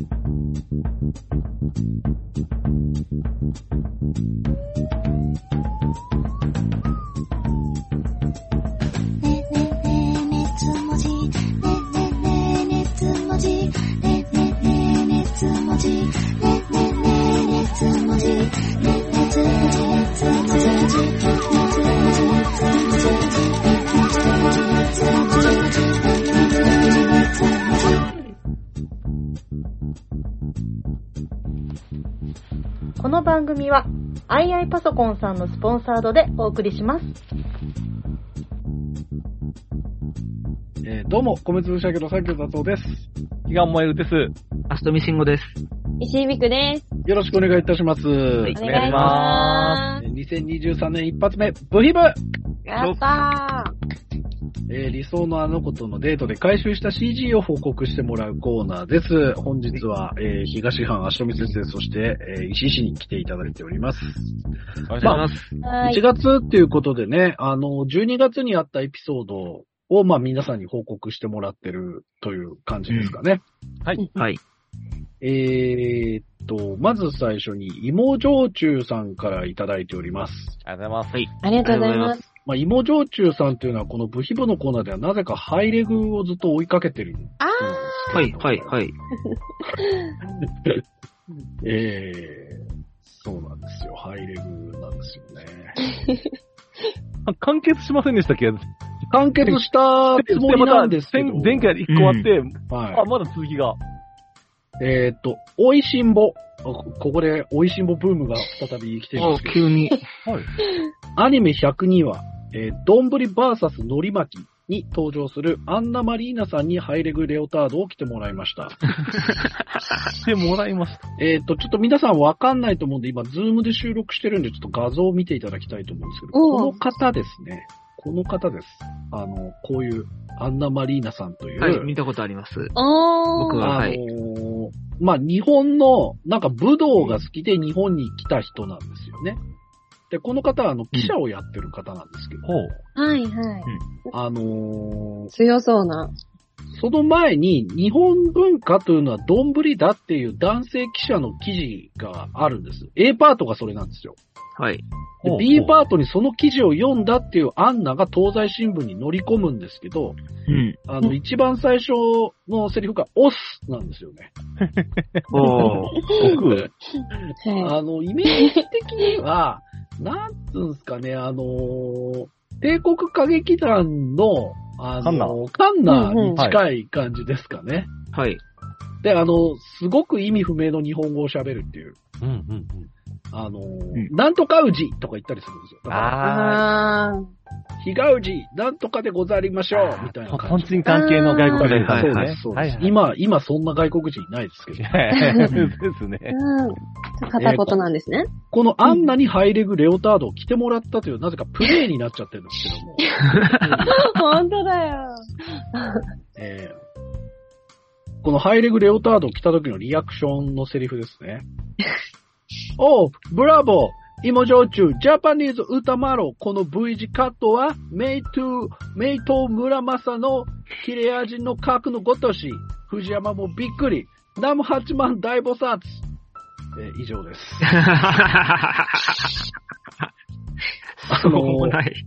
ねねねねつもじねねねねつもじねねねねつもじねねねねつもじの番組は、アイアイパソコンさんのスポンサードでお送りします。えーどうも、米粒社家のサンキュー達夫です。気が燃えるです。アストミシンゴです。石井美久です。よろしくお願いいたします。いお願いしまえー2023年一発目、ブヒブす。やったえー理想のあの子とのデートで回収した CG を報告してもらうコーナーです。本日は、えー東藩足富先生、そして、えー石井市に来ていただいております。お願いします。ー。は1い。月っていうことでね、あの、12月にあったエピソードを、まあ皆さんに報告してもらってるという感じですかね。はい。はい。えーっと、まず最初に、芋焼酎さんからいただいております。ありがとうございます。はい。ありがとうございます。まあ、芋焼酎さんというのは、このブヒブのコーナーではなぜかハイレグをずっと追いかけてる。あはい、はい、はい。ええそうなんですよ。ハイレグなんですよね。あ完結しませんでしたっけ？完結したつもりなんですけど。前前回1個あって、はあ、まだ続きが。い。えーっと、おいしんぼ。こここで、おいしんぼブームが再び来てるんであすけど、急に。はい。アニメ102話、えー、どんぶりバーサスのり巻きに登場するアンナ・マリーナさんにハイレグレオタードを着てもらいました。してもらいました。えっと、ちょっと皆さんわかんないと思うんで、今、ズームで収録してるんで、ちょっと画像を見ていただきたいと思うんですけど、この方ですね。この方です。あの、こういう、アンナ・マリーナさんという、はい、見たことあります。おー。僕はあのはいーまあ、日本の、なんか武道が好きで日本に来た人なんですよね。で、この方は、あの、記者をやってる方なんですけど、ほう。はいはい。あのー強そうな。その前に、日本文化というのはどんぶりだっていう男性記者の記事があるんです。A パートがそれなんですよ。はい。で B パートにその記事を読んだっていうアンナが東西新聞に乗り込むんですけど、うん。あの、一番最初のセリフがオスなんですよね。おー。僕、はい。あの、イメージ的には、なんつうんすかね、あのー帝国歌劇団の、あカンナの、カンナに近い感じですかね。はい。で、あの、すごく意味不明の日本語を喋るっていう。うんうんうん。あのーんなんとかうじとか言ったりするんですよ。だから、ああー。ひがうじ、なんとかでござりましょう、みたいなー。感じ。トンチン関係の外国人さんそうでです。そうです。はいはい。今、今そんな外国人いないですけど。ですね。うん。片言なんですね。このアンナにハイレグレオタードを着てもらったという、なぜかプレイになっちゃってるんですけども。本当だよ。えーこのハイレグレオタードを着た時のリアクションのセリフですね。おう、ブラボー芋焼酎、ジャパニーズ歌マロ、この V 字カットは、メイトゥ、メイト村正の切れ味の角のごとし、藤山もびっくり、ナム八万大菩薩。えー以上です。あのもない。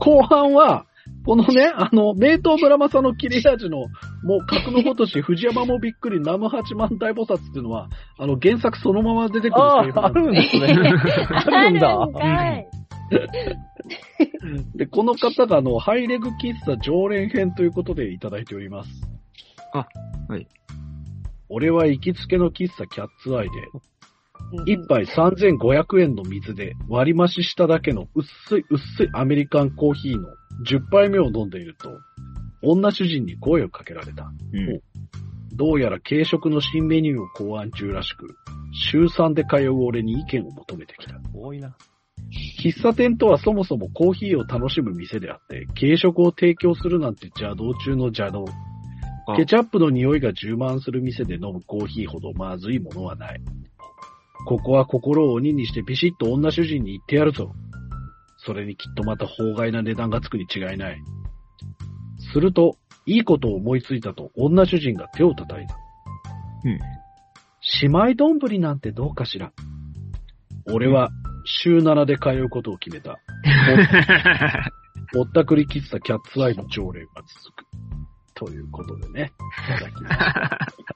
後半は、このね、あの、名刀村正の切れ味の、もう格のごとし、藤山もびっくり、南無八万大菩薩っていうのは、あの、原作そのまま出てくるセリフあるんですね。あるんだ。あるんかい。で、この方が、あの、ハイレグ喫茶常連編ということでいただいております。あ、はい。俺は行きつけの喫茶キャッツアイで、一杯3500円の水で割り増ししただけの薄い薄いアメリカンコーヒーの10杯目を飲んでいると、女主人に声をかけられた。うんどうやら軽食の新メニューを考案中らしく、週3で通う俺に意見を求めてきた。多いな。喫茶店とはそもそもコーヒーを楽しむ店であって、軽食を提供するなんて邪道中の邪道。あケチャップの匂いが充満する店で飲むコーヒーほどまずいものはない。ここは心を鬼にしてビシッと女主人に言ってやるぞ。それにきっとまた法外な値段がつくに違いない。すると、いいことを思いついたと女主人が手を叩いた。うん。姉妹丼なんてどうかしら。俺は週7で通うことを決めた。ぼったくり切ったキャッツアイの常連が続く。ということでね。いただきます。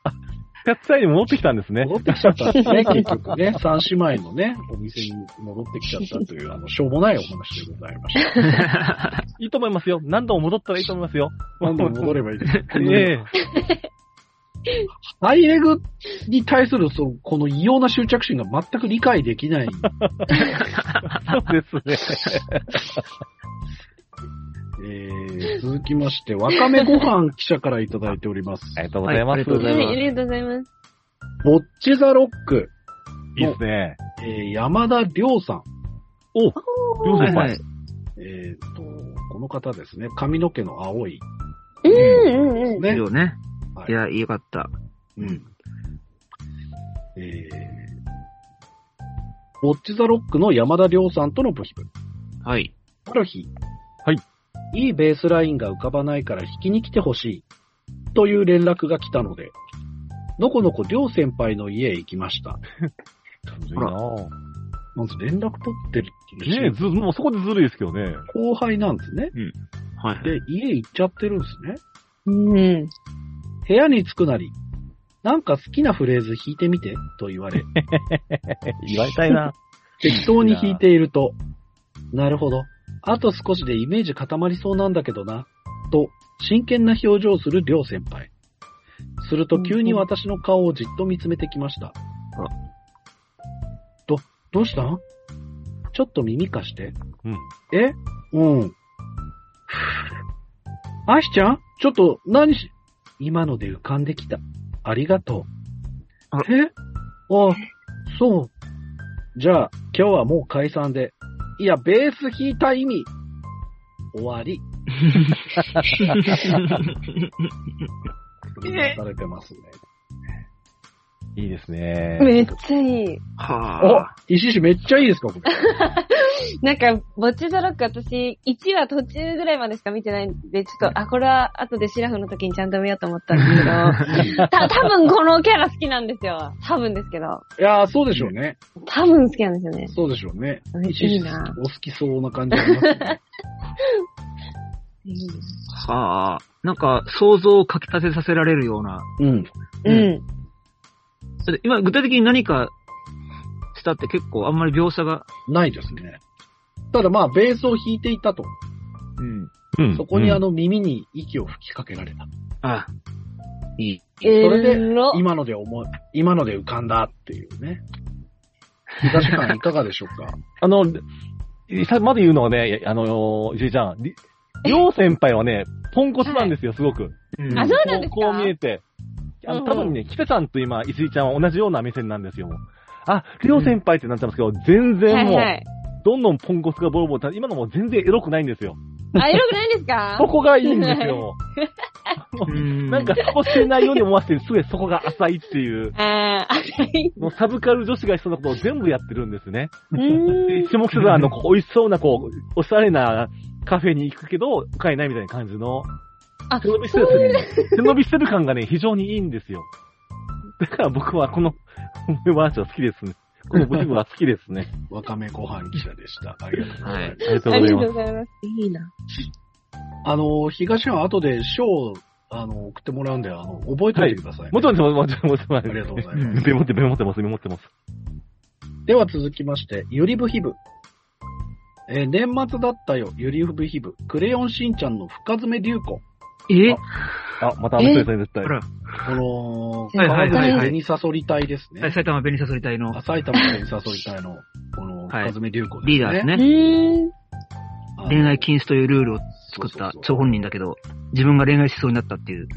百歳に戻ってきたんですね。戻ってきちゃったんですね、結局ね。三姉妹のね、お店に戻ってきちゃったという、あの、しょうもないお話でございました。いいと思いますよ。何度も戻ったらいいと思いますよ。何度も戻ればいいです。ええハイレグに対するそのこの異様な執着心が全く理解できない。そうですね。えー、続きまして、わかめご飯記者からいただいております。ありがとうございます。はいありがとうございますはい、ありがとうございます。ボッチザロック、いいですね。えー、山田亮さん。おりょう先輩はいはい。えーと、この方ですね、髪の毛の青い。うんうんうん。ね。よね。はいいや、よかった。うん。えー、ボッチザロックの山田亮さんとのブヒブ。はい。ある日。はい。いいベースラインが浮かばないから引きに来てほしい。という連絡が来たので、のこのこ亮先輩の家へ行きました。ずるいなぁまず連絡取ってるっていうねえ、ず、もうそこでずるいですけどね。後輩なんですね。はい。で、家行っちゃってるんですね。うん。部屋に着くなり、なんか好きなフレーズ弾いてみて、と言われ、言われたいな。適当に弾いていると、なるほど。あと少しでイメージ固まりそうなんだけどな。と、真剣な表情をするりょう先輩。すると急に私の顔をじっと見つめてきました。ど、どうした？んちょっと耳貸して。うん。え？うん。ふぅアイシちゃん？ちょっと何し、今ので浮かんできた。ありがとあう。え？あ、そう。じゃあ、今日はもう解散で。いや、ベース弾いた意味。終わり。出されてますね。いいですね。めっちゃいい。はあ。お石石めっちゃいいですか？これ。なんか、ボッチザロック私、1話途中ぐらいまでしか見てないんで、ちょっと、あ、これは後でシラフの時にちゃんと見ようと思ったんですけど、た、多分このキャラ好きなんですよ。多分ですけど。いやー、そうでしょうね。多分好きなんですよね。そうでしょうね。うん石石いいなお好きそうな感じね。はあ。なんか、想像をかき立てさせられるような。うん。うん。今、具体的に何かしたって結構あんまり描写が。ないですね。ただまあ、ベースを弾いていたと。うん。うんそこにあ、の耳に息を吹きかけられた。あいい。それで今ので思い、今ので浮かんだっていうね。東さんいかがでしょうか？あの、さまず言うのはね、あの、石井ちゃん、りりょう先輩はね、ポンコツなんですよ、すごく。うんあそうなんですか？こう見えて。あの、多分ね、キペさんと今、石井ちゃんは同じような目線なんですよ。あ、りょう先輩ってなってますけど、全然もう、はいはい。どんどんポンコツがボロボロ、今のも全然エロくないんですよ。あ、エロくないんですか？そこがいいんですよ。う ん なんか、そこしてないように思わせて、すぐそこが浅いっていう、あー、はい。もうサブカル女子がしそうなことを全部やってるんですね。下北沢のこう美味しそうな、こう、おしゃれなカフェに行くけど、お金ないみたいな感じの、あ、背伸びしてる、背伸びしてる感がね、非常にいいんですよ。だから僕はこの、思い話は好きですね。このブリブは好きですね。わかめご飯記者でした。ありがとうございます。はいありがとうございます。がとうございます。いいな。あの、東は後で賞を、あの、送ってもらうんで、あの、覚えておいてください、ねもちろんです、もちろん、もちろん。ありがとうございます。メモって、メモってます、メモってます。では続きまして、ゆりぶひぶ。えー年末だったよ、ゆりぶひぶ。クレヨンしんちゃんの深爪流行。え？あ、またあの人ですね、絶対ほ。ら、この、はいはいはいはい紅さそり隊ですね。埼玉紅さそり隊のあ埼玉紅さそり隊の、この、はい深爪流行ですね。うリーダーですね。恋愛禁止というルールを作ったそうそうそう張本人だけど、自分が恋愛しそうになったっていう。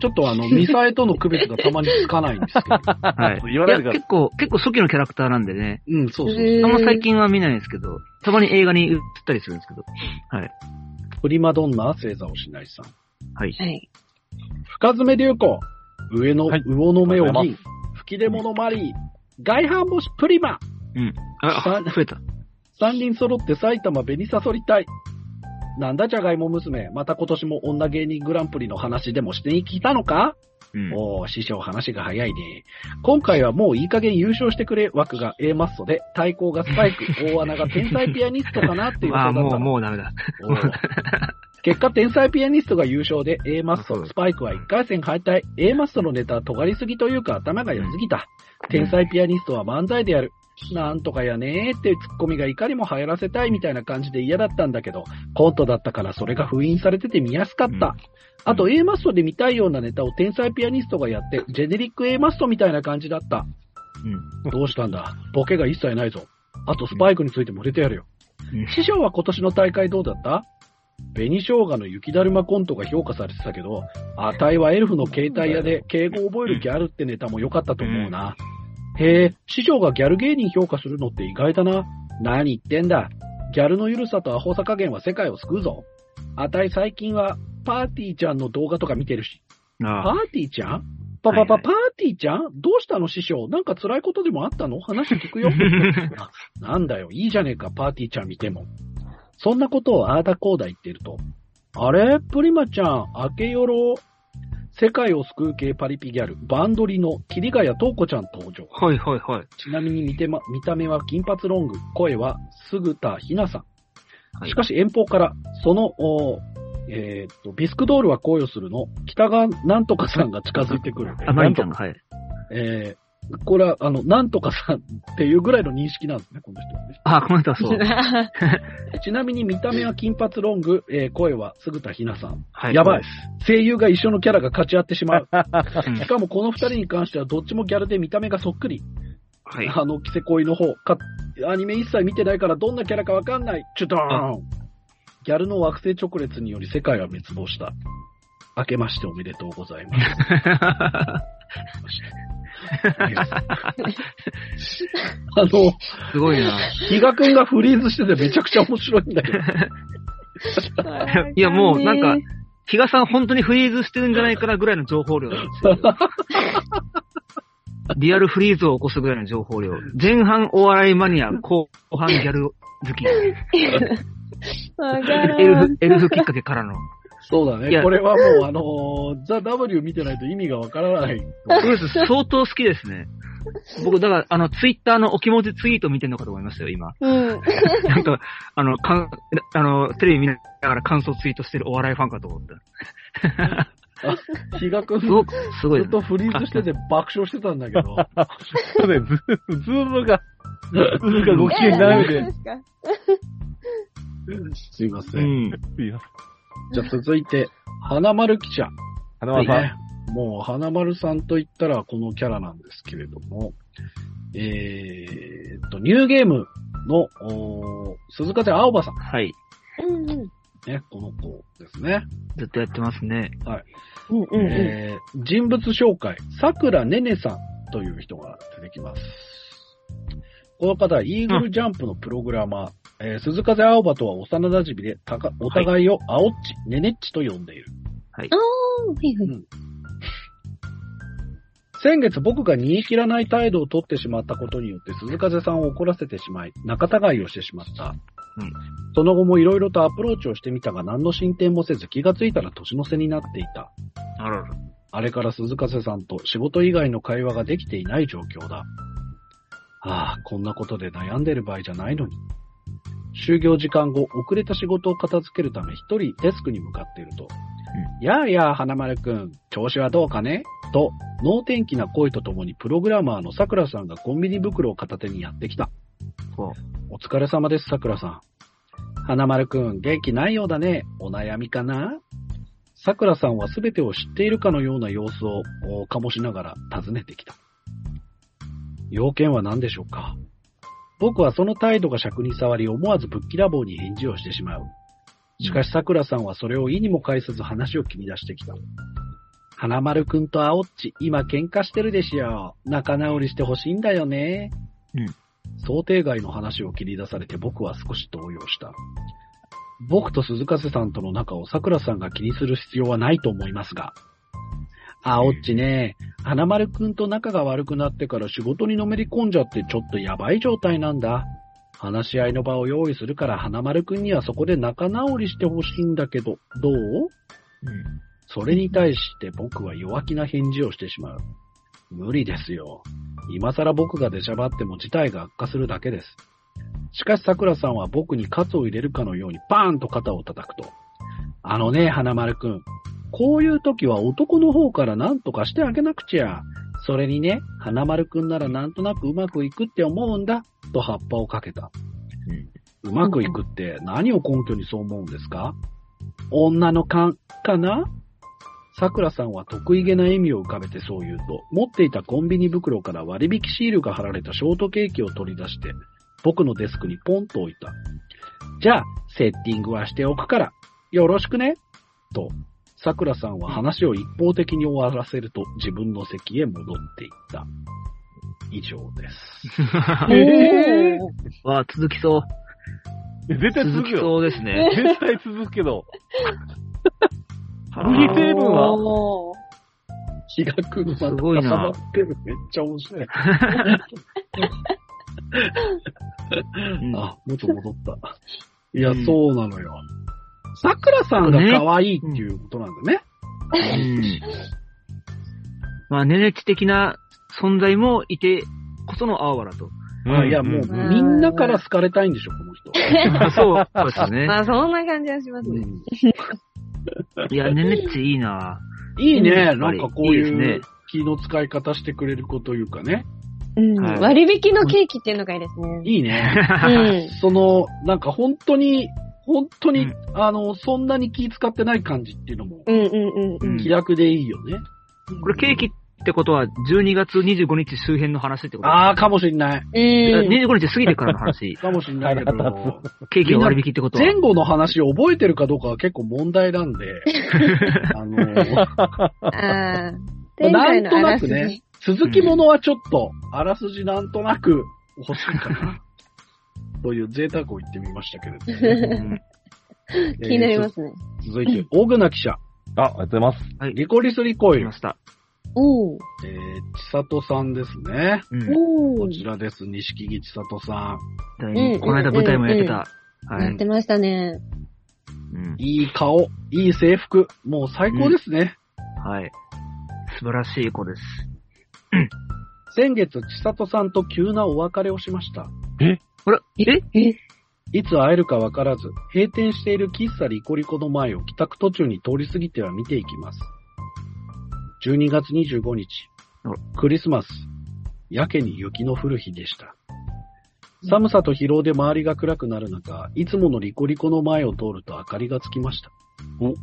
ちょっとあの、ミサエとの区別がたまにつかないんですけど。はい。言わないでください結構、結構初期のキャラクターなんでね、うん、そうそうそう。へーあんま最近は見ないんですけど、たまに映画に映ったりするんですけど。はい。プリマドンナ星座おしないさん。はい。はい。深爪流行。上の、はい魚の目を銀。吹き出物マリー。外反母趾プリマ。うん。あ、さ増えた。三人揃って埼玉紅さそり隊。なんだじゃがいも娘。また今年も女芸人グランプリの話でもしてきたのか？うん。おー、師匠話が早いね。今回はもういい加減優勝してくれ枠が A マッソで、対抗がスパイク、大穴が天才ピアニストかなっていうあ あ、もう、もうダメだ。結果、天才ピアニストが優勝で A マッソ、スパイクは1回戦敗退。A マッソのネタは尖りすぎというか頭が良すぎた。天才ピアニストは漫才でやる。なんとかやねーってツッコミがいかにも流行らせたいみたいな感じで嫌だったんだけど、コントだったからそれが封印されてて見やすかった。うんあと A マストで見たいようなネタを天才ピアニストがやって、ジェネリック A マストみたいな感じだった。うん。どうしたんだ？ボケが一切ないぞ。あとスパイクについても触れてやるよ。うん師匠は今年の大会どうだった？紅生姜の雪だるまコントが評価されてたけど、あたいはエルフの携帯屋で敬語を覚えるギャルってネタも良かったと思うな。へえ、師匠がギャル芸人評価するのって意外だな。何言ってんだ。ギャルの緩さとアホさ加減は世界を救うぞ。あたい最近はパーティーちゃんの動画とか見てるし。パああ。ーティーちゃん？パパパ、はいはいパーティーちゃん？どうしたの師匠？なんか辛いことでもあったの？話聞くよ。ななんだよ、いいじゃねえか、パーティーちゃん見ても。そんなことをあーだこーだ言ってると。あれ？プリマちゃん、明けよろ。世界を救う系パリピギャル、バンドリの桐ヶ谷東子ちゃん登場。はいはいはい。ちなみに見てま、見た目は金髪ロング、声は杉田ひなさん。はいしかし遠方から、その、おえーっと、ビスクドールは恋をするの、北川なんとかさんが近づいてくる。あ、マリちゃんが、はい。えー、これは、あの、なんとかさんっていうぐらいの認識なんですね、この人はね。あ、この人はそう。ちなみに見た目は金髪ロング、えー声は杉田ひなさん。はい。やばい声優が一緒のキャラが勝ち合ってしまう。しかもこの二人に関してはどっちもギャルで見た目がそっくり。はい。あの、キセ恋の方か、アニメ一切見てないからどんなキャラかわかんない。チュドーンギャルの惑星直列により世界は滅亡した。明けましておめでとうございます。あの、すごいな。比嘉くんがフリーズしててめちゃくちゃ面白いんだけど。いや、もうなんか、比嘉さん本当にフリーズしてるんじゃないかなぐらいの情報量なんですよ。リアルフリーズを起こすぐらいの情報量。前半お笑いマニア、後半ギャル好き。エルフ、エルフきっかけからの。そうだね。これはもう、あのーザ・ W 見てないと意味がわからない。そうです。相当好きですね。僕、だから、あの、ツイッターのお気持ちツイート見てんのかと思いましたよ、今。うん。なんか、あの、かん、あの、テレビ見ながら感想ツイートしてるお笑いファンかと思った。あ、比嘉くんずすごく、すごいっとフリーズしてて爆笑してたんだけど。そうね、ズズームが、ズームがご機嫌なのでえそうで。すいませ。うんん。いやじゃあ続いて、花丸記者。花輪さん。ねもう、花丸さんと言ったらこのキャラなんですけれども、えーっと、ニューゲームの、おー鈴風青葉さん。はい。うんうん。ね、この子ですね。ずっとやってますね。うんうんうん。えー人物紹介、桜ねねさんという人が出てきます。この方はイーグルジャンプのプログラマー、えー鈴風青葉とは幼馴染で、たかお互いを青っち、ねねっちと呼んでいる。はい。あーはいはい。先月僕が煮え切らない態度を取ってしまったことによって鈴風さんを怒らせてしまい、仲違いをしてしまった。うんその後も色々とアプローチをしてみたが何の進展もせず気がついたら年の瀬になっていた。あらら。あれから鈴風さんと仕事以外の会話ができていない状況だ。ああ、こんなことで悩んでる場合じゃないのに。就業時間後、遅れた仕事を片付けるため一人デスクに向かっていると、やあやあ、花丸くん、調子はどうかね？と、能天気な声とともにプログラマーの桜さんがコンビニ袋を片手にやってきた。こお疲れ様です、桜さん。花丸くん、元気ないようだね。お悩みかな？桜さんは全てを知っているかのような様子をお醸しながら尋ねてきた。要件は何でしょうか？僕はその態度が尺に触り思わずぶっきらぼうに返事をしてしまう。しかし桜さんはそれを意にも介さず話を切り出してきた。花丸くんと青っち、今喧嘩してるでしょ。仲直りしてほしいんだよね。うん想定外の話を切り出されて僕は少し動揺した。僕と鈴風さんとの仲を桜さんが気にする必要はないと思いますが。あおっちね、花丸くんと仲が悪くなってから仕事にのめり込んじゃってちょっとやばい状態なんだ。話し合いの場を用意するから花丸くんにはそこで仲直りしてほしいんだけど、どう？うん。それに対して僕は弱気な返事をしてしまう。無理ですよ。今更僕が出しゃばっても事態が悪化するだけです。しかし桜さんは僕に喝を入れるかのようにバーンと肩を叩くと、あのね、花丸くん。こういう時は男の方から何とかしてあげなくちゃ。それにね、花丸くんならなんとなくうまくいくって思うんだ、と葉っぱをかけた。うまくいくって何を根拠にそう思うんですか？女の勘かな？桜さんは得意げな笑みを浮かべてそう言うと、持っていたコンビニ袋から割引シールが貼られたショートケーキを取り出して、僕のデスクにポンと置いた。じゃあ、セッティングはしておくから、よろしくねと、桜さんは話を一方的に終わらせると自分の席へ戻っていった。以上です。え わあ、続きそう。絶対続続きくよ。そうですね。絶対続くけど。無理成分は？気がくるすごいなってる。めっちゃ面白い。うんあ、元戻った。いや、うんそうなのよ。桜さんが可愛いっていうことなんだね。うん。まあ、ネネチ的な存在もいてこその青原と。あいや、もう、うんみんなから好かれたいんでしょ、この人。そうですね。まあ、そんな感じはしますね。いや、ネネッチいいないいね、うんなんかこういうね気の使い方してくれる子というかね。うんはい割引のケーキっていうのがいいですね。いいね。うん。その、なんか本当に、本当に、うんあの、そんなに気使ってない感じっていうのも、うんうんうんうん。気楽でいいよね。これケーキってことは、12月25日周辺の話ってこと？ああ、かもしんない。うん。25日過ぎてからの話。かもしんないけど、ケーキが割引ってことは？前後の話を覚えてるかどうかは結構問題なんで、あの、ああ。前なんとなくねじ。、続きものはちょっと、あらすじなんとなく欲しいかな。という贅沢を言ってみましたけれども、う ん気になりますね。えー続いて、大具記者、あ、ありがとうございます。はい。リコリスリコイル来ま、した。おー。えー、千里さんですね。うん。こ。ちらです、錦木千里さん。うんこの間舞台もやってた。はいやっ。てましたね。うんいい顔、いい制服、もう最高ですね。はい。素晴らしい子です。先月、千里さんと急なお別れをしました。あら、ええ？いつ会えるかわからず、閉店している喫茶リコリコの前を帰宅途中に通り過ぎては見ていきます。12月25日あ、クリスマス、やけに雪の降る日でした。寒さと疲労で周りが暗くなる中、いつものリコリコの前を通ると明かりがつきました。お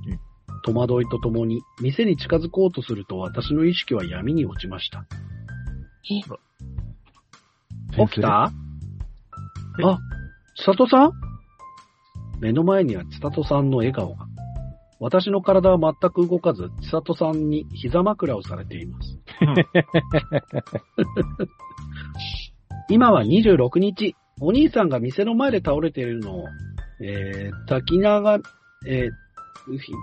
戸惑いとともに、店に近づこうとすると私の意識は闇に落ちました。起きた？あ、千里さん？目の前には千里さんの笑顔が。私の体は全く動かず、千里さんに膝枕をされています。今は26日、お兄さんが店の前で倒れているのを、えー、滝名が、えー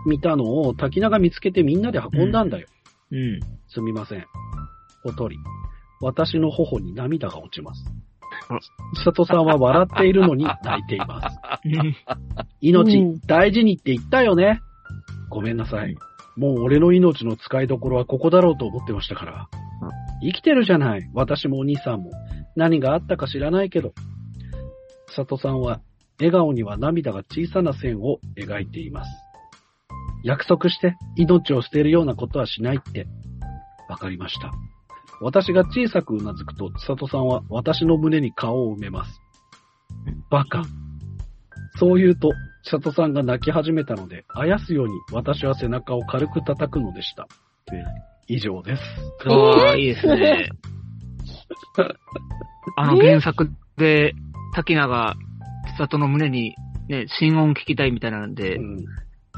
見たのを滝名が見つけてみんなで運んだんだよ。うん。すみません。おとり。私の頬に涙が落ちますあ。千里さんは笑っているのに泣いています。う命ん、大事にって言ったよね。ごめんなさい。もう俺の命の使いどころはここだろうと思ってましたから。生きてるじゃない。私もお兄さんも。何があったか知らないけど。千里さんは、笑顔には涙が小さな線を描いています。約束して、命を捨てるようなことはしないって。わかりました。私が小さくうなずくと、千里さんは私の胸に顔を埋めます。バカ。そう言うと、千里さんが泣き始めたので、あやすように私は背中を軽く叩くのでした。以上です。ああ、いいですね。あの原作で、滝名が千里の胸にね、心音聞きたいみたいなんでう、ん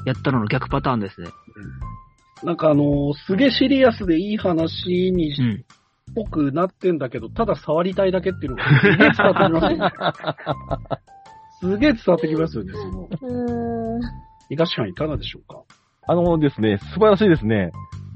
やったのの逆パターンですね。なんかあのーすげえシリアスでいい話にしうん。ぽくなってんだけど、ただ触りたいだけっていうのがすげえ伝わってきますよね。すげえ伝わってきますよね、その。ーん。東藩いかがでしょうか？あのですね、素晴らしいですね。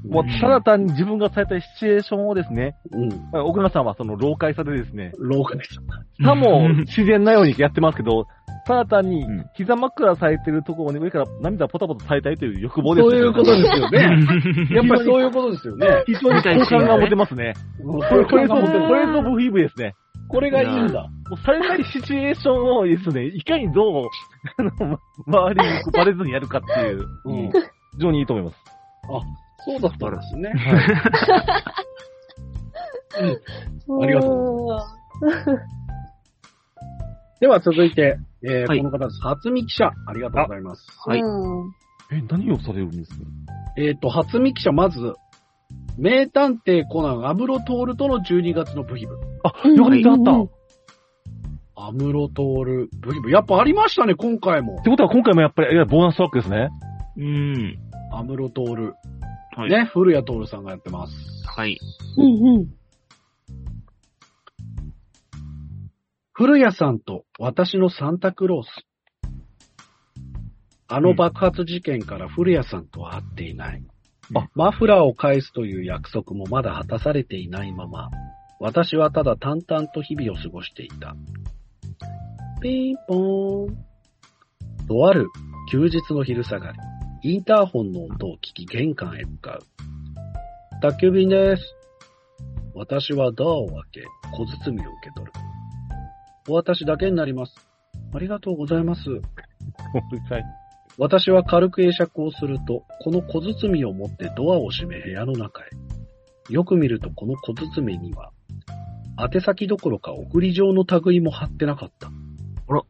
もう、ただ単に自分がされたシチュエーションをですね、うん。奥村さんはその、老快さでですね、廊下です。さも自然なようにやってますけど、ただ単にうん、膝枕されてるところに上から涙ポタポタされたいという欲望ですそういうことですよね。やっぱりそうう。いうことですよね。非常に好感が持てますね。ここれ、これぞ、これぞブヒーブですね。これがいいんだ。もうされたいシチュエーションをですね、いかにどう、あの、周りにバレずにやるかっていう、うん。非常にいいと思います。そうだったんですね。うんありがとうでは続いて、えーはいこの方です。初見記者、ありがとうございます。はいうんえ、何をされるんです？かえっ、と、初見記者、まず、名探偵コナン、アムロトールとの12月のブヒブ。あ、よかった、あった。アムロトール、ブヒブ。やっぱありましたね、今回も。てことは今回もやっぱり、ボーナストラックですね。うん。アムロトール。はい。ね、古谷徹さんがやってます。はい。うんうん。古谷さんと私のサンタクロース。あの爆発事件から古谷さんとは会っていない。あマフラーを返すという約束もまだ果たされていないまま、私はただ淡々と日々を過ごしていた。ピンポーン。とある休日の昼下がり、インターホンの音を聞き玄関へ向かう。宅急便です。私はドアを開け、小包を受け取る。お渡しだけになります。ありがとうございます。私は軽く会釈をすると、この小包を持ってドアを閉め部屋の中へ。よく見るとこの小包には、宛先どころか送り状の類も貼ってなかった。あら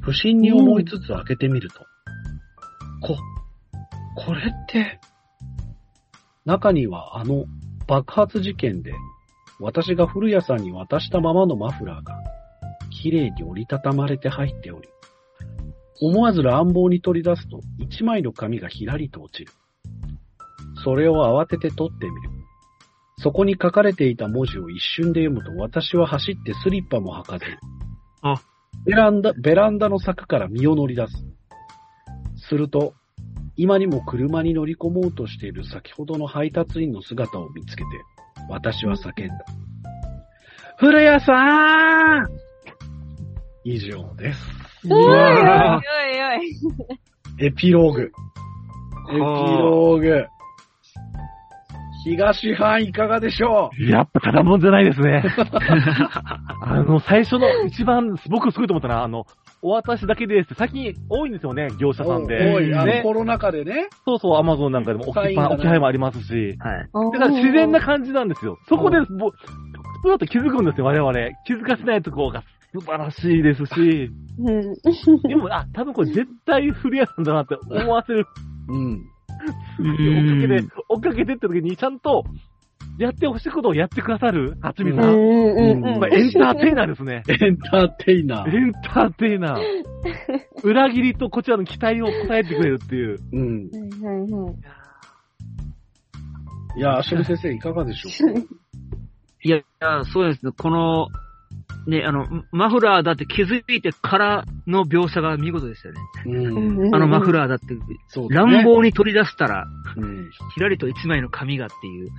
不審に思いつつ開けてみると、こ、これって、中にはあの爆発事件で、私が古谷さんに渡したままのマフラーが、綺麗に折りたたまれて入っており、思わず乱暴に取り出すと、一枚の紙がひらりと落ちる。それを慌てて取ってみる。そこに書かれていた文字を一瞬で読むと、私は走ってスリッパも履かず、あベランダ、ベランダの柵から身を乗り出す。すると、今にも車に乗り込もうとしている先ほどの配達員の姿を見つけて、私は叫んだ。古谷さん以上です。おいおいおいおい。エピローグ。エピローグ。東藩いかがでしょやっぱただもんじゃないですね。あの、最初の一番、僕すごいと思ったのは、あの、お渡しだけですって、最近多いんですよね、業う者さんで。おい、あのねコロナ禍でね。そうそう、アマゾンなんかでも置き置き配もありますし。はい。だから自然な感じなんですよ。そこで、もう、普通だと気づくんですよ、我々。気づかせないところが素晴らしいですし。うん。でも、あ、多分これ絶対古谷さんだなって思わせる。うん。追っかけて、追っかけてって時にちゃんと、やってほしいことをやってくださる、はつみさん。うんうんうん。まあエンターテイナーですね。エンターテイナー。エンターテイナー。裏切りとこちらの期待を応えてくれるっていう。うん。はいはいはい。いや、ashuri 先生いかがでしょうか？いや、いやそうですね。この、ね、あの、マフラーだって気づいてからの描写が見事でしたよね。うん。あのマフラーだって、そうだね。乱暴に取り出したら、うん。ひらりと一枚の紙がっていう、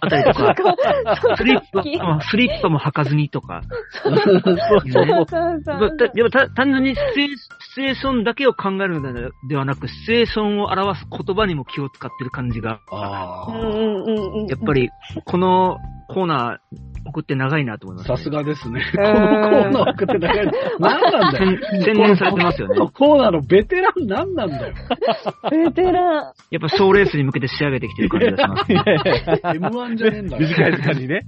あたりとか、スリッパ、あスリッパも履かずにとか、そうそうそう。たでもた単純にシチュエーシシチュエーションだけを考えるのでではなく、シチュエーションを表す言葉にも気を使ってる感じが。やっぱり、このコーナー送って長いなと思います、さすがですね。こんのコーナー送って長いの。何なんだよ。洗洗練されてますよねこ。のコーナーのベテラン何なんだよ。ベテラン。やっぱ賞レースに向けて仕上げてきてる感じがします。M1 じゃねえんだよ。短い時間にね。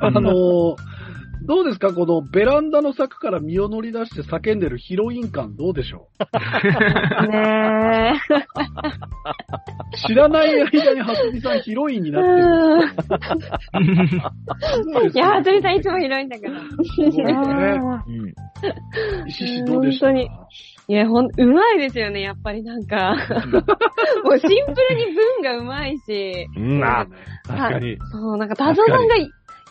あのーどうですか？このベランダの柵から身を乗り出して叫んでるヒロイン感どうでしょねう知らない間にはすみさんヒロインになってる。いや、はつみさんいつも広いんだから。すごいですね。うん石石どうでした？か本いや、ほん、うまいですよね、やっぱりなんか。もうシンプルに文がうまいし。うん、あ、確かに。そう、なんか、田蔵さんがよ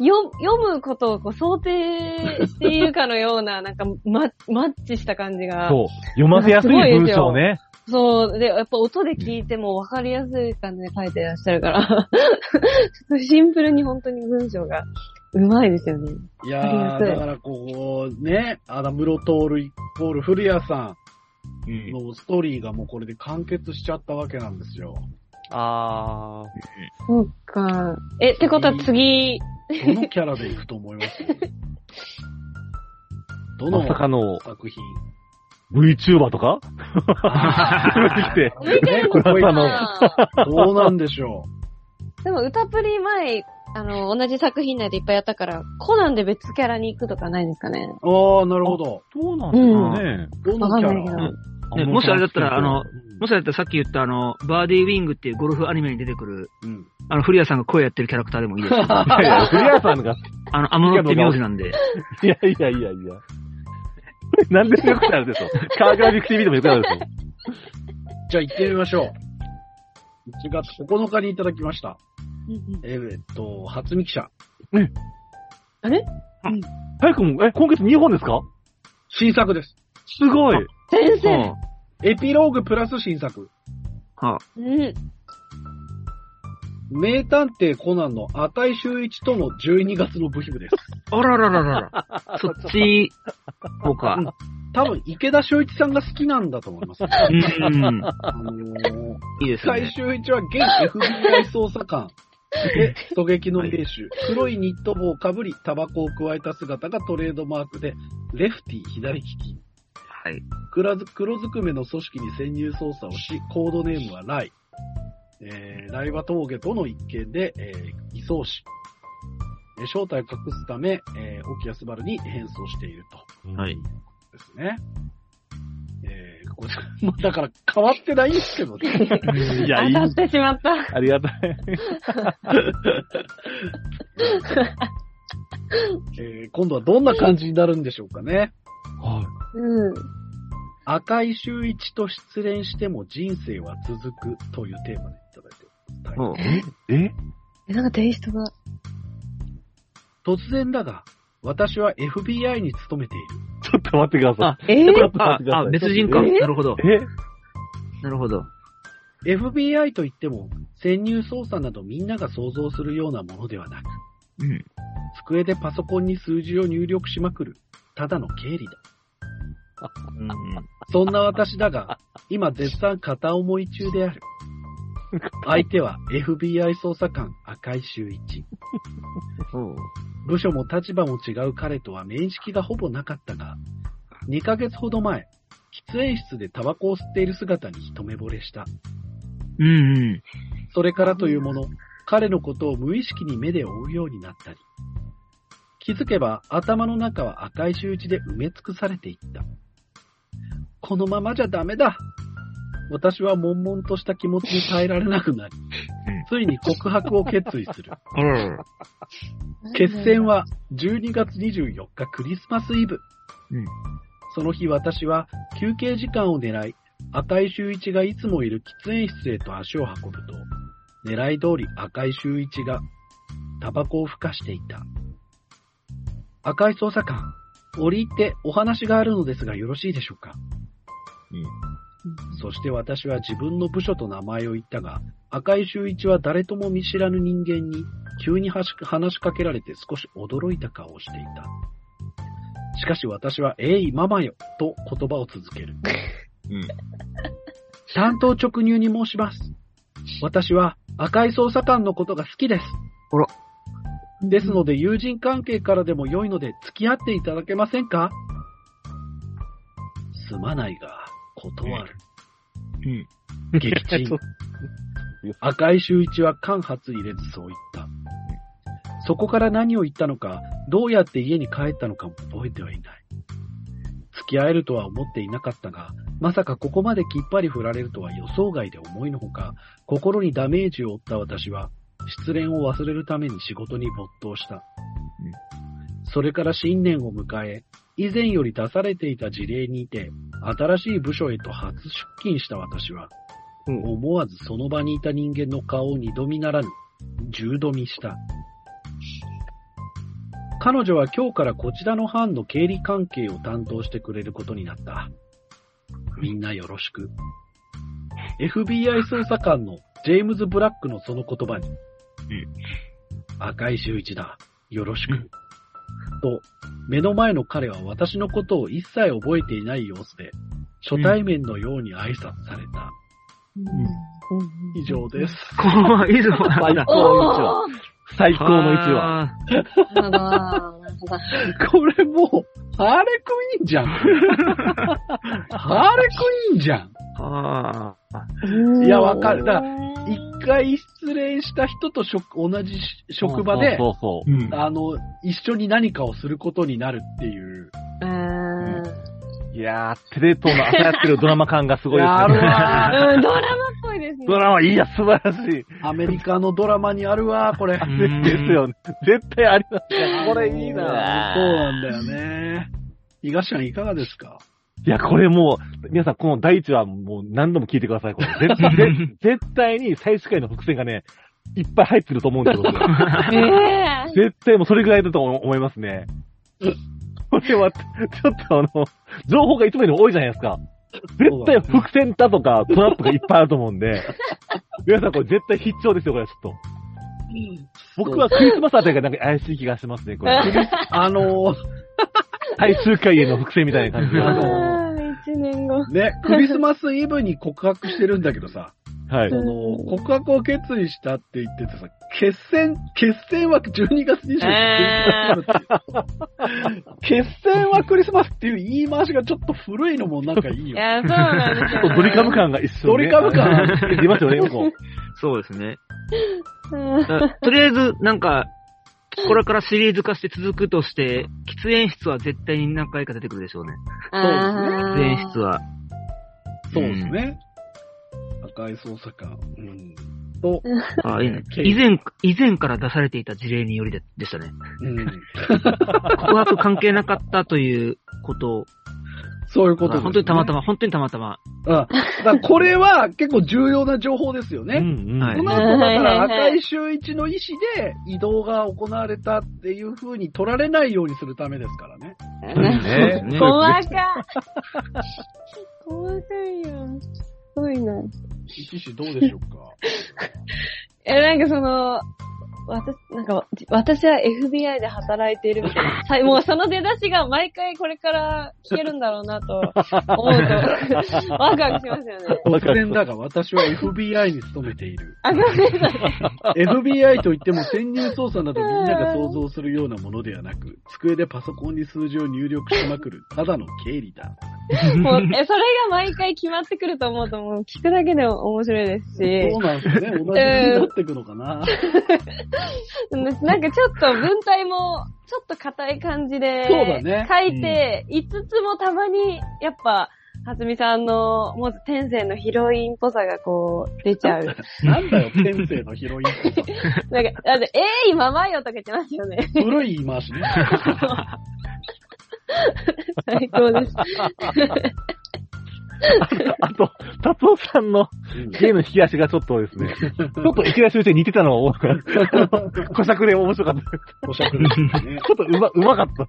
読むことをこう想定しているかのような、なんか、ママッチした感じが。そう。読ませやすい文章ね。そう、で、やっぱ音で聞いても分かりやすい感じで書いてらっしゃるから、シンプルに本当に文章がうまいですよね。いやー、だからこう、ね、アダムロトールイコール古谷さうんんのストーリーがもうこれで完結しちゃったわけなんですよ。あそうか。え、ってことは次、どのキャラでいくと思います どー。のまさかの作品？VTuber とか？出てきて。向いてるのどうなんでしょでも歌プリ前、あの、同じ作品内でいっぱいやったから、コナンで別キャラに行くとかないんですかね。う。ああ、なるほど。どうなんですかね。どのキャわかんないけどラ？ねもしあれだったら、あの、うんもしあれだったらさっき言ったあの、バーディーウィングっていうゴルフアニメに出てくる、うん。あの、古谷さんが声やってるキャラクターでもいいですよ。いやいや、古谷さんが、あの、アムロって名字なんで。いやいやいやいや。なんでもよくなるでしょ。カーグラフィック TV でもよくなるでしょ。じゃあ行ってみましょう。1月9日にいただきました。えーっと、初見記者。あれ？早くも、え、今月2本ですか？新作です。すごい。先生はエピローグプラス新作。あ、はあ、うん。名探偵コナンの値周一との12月の部品部です。あららららら。そっち、こうか。多分、池田修一さんが好きなんだと思います。うん。あのー、いいですよ最ね。終一は現 FBI 捜査官。で、狙撃の兵手、黒いニット帽をかぶり、タバコを加えた姿がトレードマークで、レフティー左利き。はい。黒ず黒ずくめの組織に潜入捜査をし、コードネームはライ。えー、ライバ峠との一件で、えー、偽装し、えー正体を隠すため、えー、沖安原に変装していると。はい。ですね。えー、これ、まあだから変わってないんですけどね。いや、いい当た。ってしまった。ありがたい。えー今度はどんな感じになるんでしょうかね。はうん。赤い周一と失恋しても人生は続くというテーマでいただいてます。ほうい。え？え、なんかテイストが。突然だが、私は FBI に勤めている。ちょっと待ってくださあ、えー？ちょっと待あってくだ、さいあ、別人か。え？なるほど。い。え？なるほど。FBI といっても、潜入捜査などみんなが想像するようなものではなく、うん。机でパソコンに数字を入力しまくる、ただの経理だ。うんそんな私だが、今絶賛片思い中である。相手は FBI 捜査官赤井秀一。部署も立場も違う彼とは面識がほぼなかったが、2ヶ月ほど前、喫煙室でタバコを吸っている姿に一目惚れした。うんうん。それからというもの、彼のことを無意識に目で追うようになったり、気づけば頭の中は赤い周知で埋め尽くされていった。このままじゃダメだ私は悶々とした気持ちに耐えられなくなり、ついに告白を決意する。決戦は12月24日クリスマスイブ。うんその日私は休憩時間を狙い、赤井秀一がいつもいる喫煙室へと足を運ぶと、狙い通り赤井秀一がタバコをふかしていた。赤井捜査官、折り入ってお話があるのですがよろしいでしょうか？そして私は自分の部署と名前を言ったが、赤井秀一は誰とも見知らぬ人間に急に話し話しかけられて少し驚いた顔をしていた。しかし私は、えい、ママよ、と言葉を続ける。うん。担当直入に申します。私は赤い捜査官のことが好きです。あら。ですので友人関係からでも良いので付き合っていただけませんか？すまないが、断る。うん。撃沈。赤井秀一は間髪入れずそう言った。そこから何を言ったのか、どうやって家に帰ったのかも覚えてはいない。付き合えるとは思っていなかったが、まさかここまできっぱり振られるとは予想外で思いのほか、心にダメージを負った私は、失恋を忘れるために仕事に没頭した。それから新年を迎え、以前より出されていた事例にて、新しい部署へと初出勤した私は、思わずその場にいた人間の顔を二度見ならぬ、十度見した。彼女は今日からこちらの班の経理関係を担当してくれることになった。みんなよろしく。FBI 捜査官のジェームズ・ブラックのその言葉に、赤井秀一だ。よろしく。と、目の前の彼は私のことを一切覚えていない様子で、初対面のように挨拶された。以上です。こう、以上 なんだ。最高の1話。最高の1話。あなるほど。なるほど。これもう、ハーレクイーンじゃん。ハーレクイーンじゃん。いやわかるだから一回失礼した人と職同じ職場で、そうそう。あの、一緒に何かをすることになるっていう。うーん。やー、テレ東の朝やってるドラマ感がすごいですね。あるわ うん、ドラマっぽいですね。ドラマ、いや、素晴らしい。アメリカのドラマにあるわ、これ。ですよね。絶対ありますね。これいいななんだよね。東ちゃんいかがですか？いや、これもう、皆さんこの第一話もう何度も聞いてください。これ絶対、絶 絶対に最終回の伏線がね、いっぱい入ってると思うんですよ。絶対もうそれぐらいだと思いますね。これは、ちょっとあの、情報がいつもより多いじゃないですか。絶対伏線だとかトラップがいっぱいあると思うんで、皆さんこれ絶対必聴ですよ、これちょっと。僕はクリスマスあたりがなんか怪しい気がしますね、これ。あの最終回への伏線みたいな感じで。あのー。一年後。ー、ね、クリスマスイブに告白してるんだけどさ、はいそ。の、告白を決意したって言っててさ、決戦、決戦は12月24日えクリスマスっていう決戦はクリスマスっていう言い回しがちょっと古いのもなんかいいよ。いや、そうなんですよ、ちょっとドリカム感が一緒、ね。ドリカム感出ますよね、こう。そうですね。とりあえず、なんか、これからシリーズ化して続くとして、喫煙室は絶対に何回か出てくるでしょうね。あー喫煙室は。そうですね。赤い捜査官。うん。と、ああ、いいね。以前、以前から出されていた事例によりででしたね。うん。告白関係なかったということを、そういうことです、ね。本当にたまたま、本当にたまたま。うん。だからこれは結構重要な情報ですよね。うんうん。はいこの後だから赤井秀一の意思で移動が行われたっていう風に取られないようにするためですからね。ねね細かい。細かいよ。すごいな。一種どうでしょうか？え、なんかその、私、なんか、私は FBI で働いているみたいな。さもうその出だしが毎回これから聞けるんだろうなと思うと、ワクワクしますよね。突然だが私は FBI に勤めている。あ、ごめんなさい。FBI といっても潜入捜査などみんなが想像するようなものではなく、机でパソコンに数字を入力しまくる、ただの経理だ。もう、え、それが毎回決まってくると思うと、もう聞くだけでも面白いですしそう、なんですよね。同じになっていくのかな。なんかちょっと文体も、ちょっと硬い感じで、そうだね書いて、いつつもたまに、やっぱ、はつみさんの、もう天性のヒロインっぽさがこう、出ちゃう。なんだよ、天性のヒロインってさ。なんか、だって、えーい、ままよとか言ってますよね。古い言い回しね。最高です。あと、達夫さんのゲームの引き足がちょっとですね、ちょっと池田修正似てたのが多かった。小作で面白かった。おしゃくりですね。ちょっとうま、うまかった。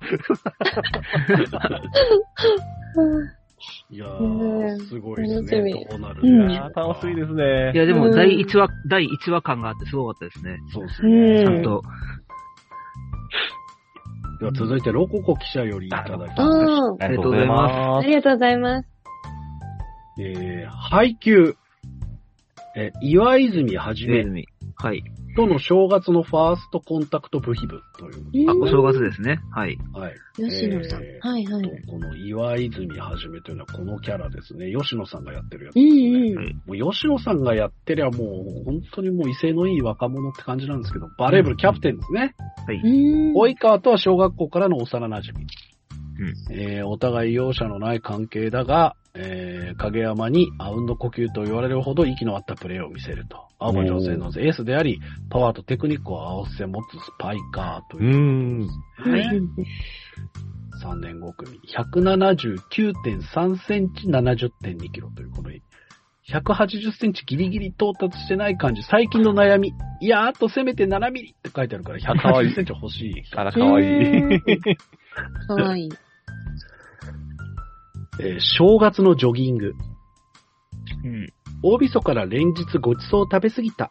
いやうんー、すごいです楽しみね。どうなるうんでしょうか楽しみですねい。や、でも、うん第1話、第1話感があってすごかったですね。そうですうね。ちゃんんと。では続いて、ロココ記者よりいただきました。うん。ありがとうございあます。りがとうございます。えー、配給。えー、岩泉はじめ。はい。との正月のファーストコンタクト部費部という。あ、お正月ですね。はい。はい。吉野さん。えーはいはい。この岩泉はじめというのはこのキャラですね。吉野さんがやってるやつうですね。んはいもう吉野さんがやってりゃもう本当にもう威勢のいい若者って感じなんですけど、バレー部のキャプテンですね。うん。及川とは小学校からの幼馴染。うんえーお互い容赦のない関係だが、えー影山にアウンド呼吸と言われるほど息の合ったプレーを見せると。青葉女性のエースであり、パワーとテクニックを合わせ持つスパイカーとういう、ん。はい。3年5組。179.3センチ、70.2キロという、この180センチギリギリ到達してない感じ。最近の悩み。いや、あとせめて7ミリって書いてあるから、180センチ欲しい。あら、かわいい。かわいい。えー正月のジョギング。うん。大晦日から連日ごちそうを食べ過ぎた。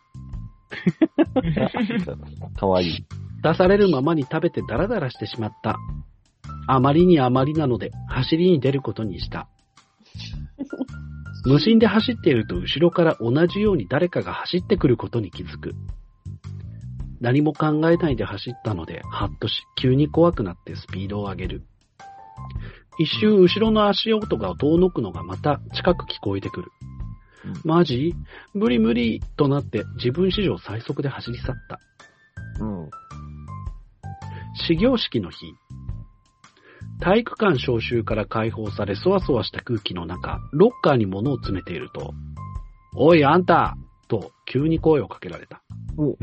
かわいい。出されるままに食べてダラダラしてしまった。あまりにあまりなので、走りに出ることにした。無心で走っていると後ろから同じように誰かが走ってくることに気づく。何も考えないで走ったので、ハッとし、急に怖くなってスピードを上げる。一周後ろの足音が遠のくのがまた近く聞こえてくる。マジ？無理無理となって自分史上最速で走り去った。うん。始業式の日。体育館招集から解放され、そわそわした空気の中、ロッカーに物を詰めていると、おい、あんたと急に声をかけられた。おうん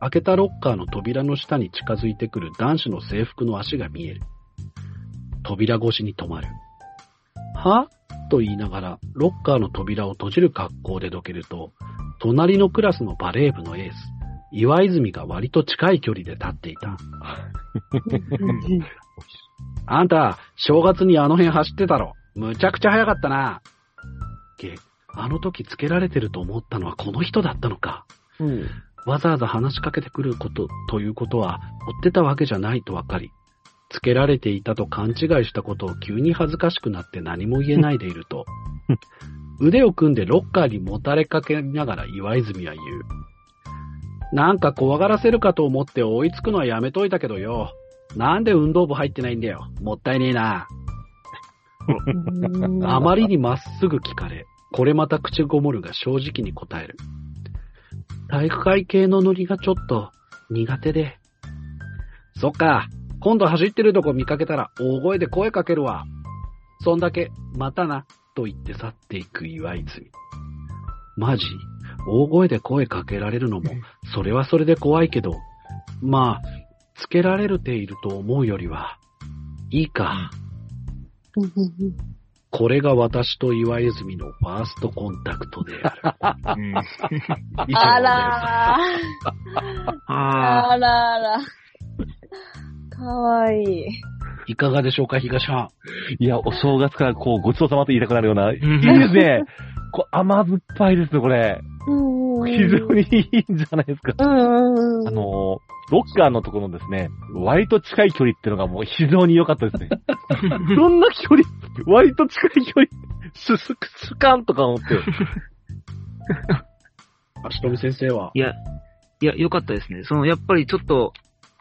開けたロッカーの扉の下に近づいてくる男子の制服の足が見える。扉越しに止まる。は？と言いながら、ロッカーの扉を閉じる格好でどけると、隣のクラスのバレー部のエース、岩泉が割と近い距離で立っていた。あんた、正月にあの辺走ってたろ。むちゃくちゃ早かったな。げ、あの時つけられてると思ったのはこの人だったのか。うん。わざわざ話しかけてくること、ということは、追ってたわけじゃないとわかり、つけられていたと勘違いしたことを急に恥ずかしくなって何も言えないでいると、腕を組んでロッカーにもたれかけながら岩泉は言う。なんか怖がらせるかと思って追いつくのはやめといたけどよ。なんで運動部入ってないんだよ。もったいねえな。あまりにまっすぐ聞かれ、これまた口ごもるが正直に答える。体育会系のノリがちょっと苦手で。そっか、今度走ってるとこ見かけたら大声で声かけるわ。そんだけ、またな、と言って去っていく岩泉。マジ？大声で声かけられるのも、それはそれで怖いけど、まあ、つけられるていると思うよりは、いいか。これが私と岩泉のファーストコンタクトである。あらー。ああらあら。かわいい。いかがでしょうか、東藩。いや、お正月からこう、ごちそうさまと言いたくなるような、いいんですね。こう甘酸っぱいですね、これ。うん非常にいいんじゃないですか。うん。あのー、ロッカーのところのですね、割と近い距離っていうのがもう非常に良かったですね。どんな距離割と近い距離スススカンとか思って。足富先生は。いや、いや、良かったですね。その、やっぱりちょっと、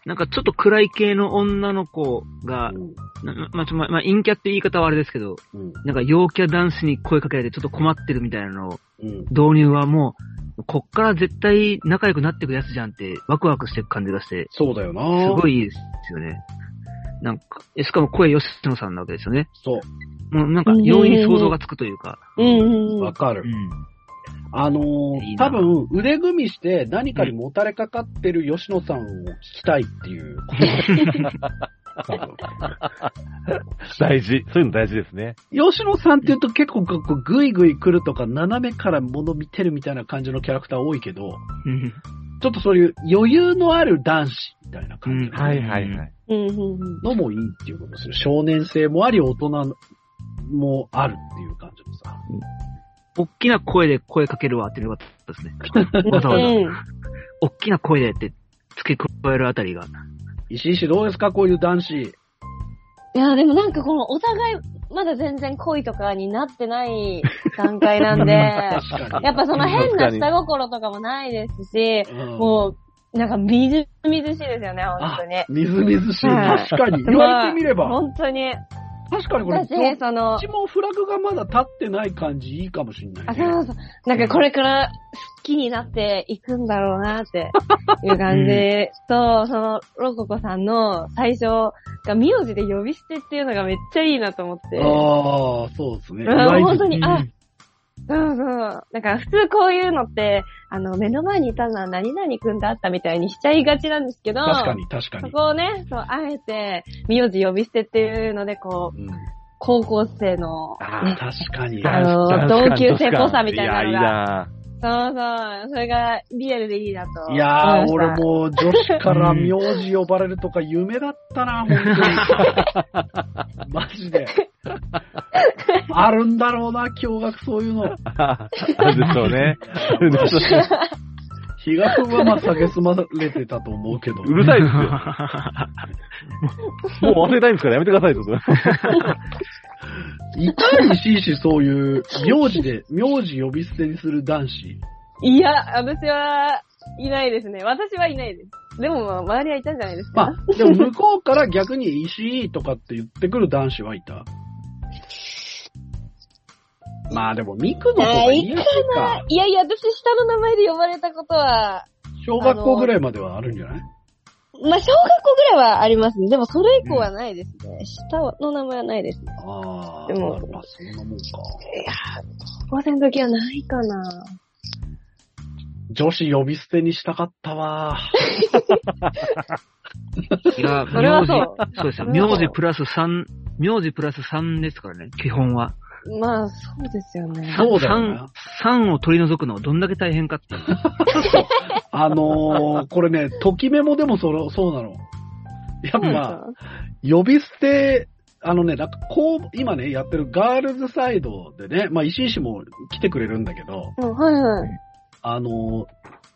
なんかちょっと暗い系の女の子が、なまあ、ちょまあ、まあ、陰キャって言い方はあれですけど、うん。なんか陽キャ男子に声かけられてちょっと困ってるみたいなのをうん。導入はもう、こっから絶対仲良くなっていくやつじゃんってワクワクしていく感じがして、そうだよなすごいいいですよね。なんか、えしかも声吉野さんなわけですよね。そう。もうなんか容易に想像がつくというか。うんうんうん。わかる。うん。あのー多分、腕組みして何かにもたれかかってる吉野さんを聞きたいっていうこと 大事。そういうの大事ですね。吉野さんって言うと結構こうグイグイ来るとか斜めから物見てるみたいな感じのキャラクター多いけど、うんちょっとそういう余裕のある男子みたいな感じうんはいはいはい。うんうんうん。のもいいっていうことでする。少年性もあり大人もあるっていう感じのさ。大きな声で声かけるわっていうのがったですね。わざわざ、うん大きな声でって付け加えるあたりが。石井氏どうですか？こういう男子。いや、でもなんかこのお互い、まだ全然恋とかになってない段階なんで。やっぱその変な下心とかもないですし、うんもう、なんかみずみずしいですよね、本あ当に。、みずみずしい確かに。言われてみれば。本当に。確かにこれ、だし、どっそのち、もフラグがまだ立ってない感じいいかもしんない、あ、ね。そうそう。なんかこれから好きになっていくんだろうなっていう感じ と、その、ロココさんの最初が名字で呼び捨てっていうのがめっちゃいいなと思って。ああ、そうですね。う本当に、あうん、そうそう。だから普通こういうのって、あの、目の前にいたのは何々くんだったみたいにしちゃいがちなんですけど、確かに、確かそに。こをね、そう、あえて、名字呼び捨てっていうので、こう、うん、高校生の、ああ、ね、確かに。あの同級生っぽさみたいなのがいや、いいなそうそう。それがリアルでいいなと。いやー、俺も。女子から名字呼ばれるとか夢だったな、本当に。マジで。あるんだろうな、驚愕そういうの。あるでしょうね。あるでしょうね比嘉君はまあ、蔑まれてたと思うけど。うるさいですよ。もう忘れたいんですからやめてくださいと。いたりしいし、そういう、名字で、名字呼び捨てにする男子。いや、私はいないですね。私はいないです。でも、周りはいたんじゃないですか？まあ、でも向こうから逆に石井とかって言ってくる男子はいた。まあでも、ミクの方が言いやすいか。いやいや、私下の名前で呼ばれたことは、小学校ぐらいまではあるんじゃない？まあ、小学校ぐらいはありますね。でも、それ以降はないですね。下の名前はないですね。ああ、でもまあ、そんなもんか。いやー、高校生の時はないかな。女子呼び捨てにしたかったわ。いや、それは名字そう、そうですよ。名字プラス3、名字プラス3ですからね、基本は。まあ、そうですよね。そうだよな。3を取り除くのはどんだけ大変かって。あのー、これね、ときメモでもそのそうなの。やっぱ、か呼び捨て、あのね、なんかこう、今ね、やってるガールズサイドでね、まあ、石井氏も来てくれるんだけど、うんはいはい。あのー、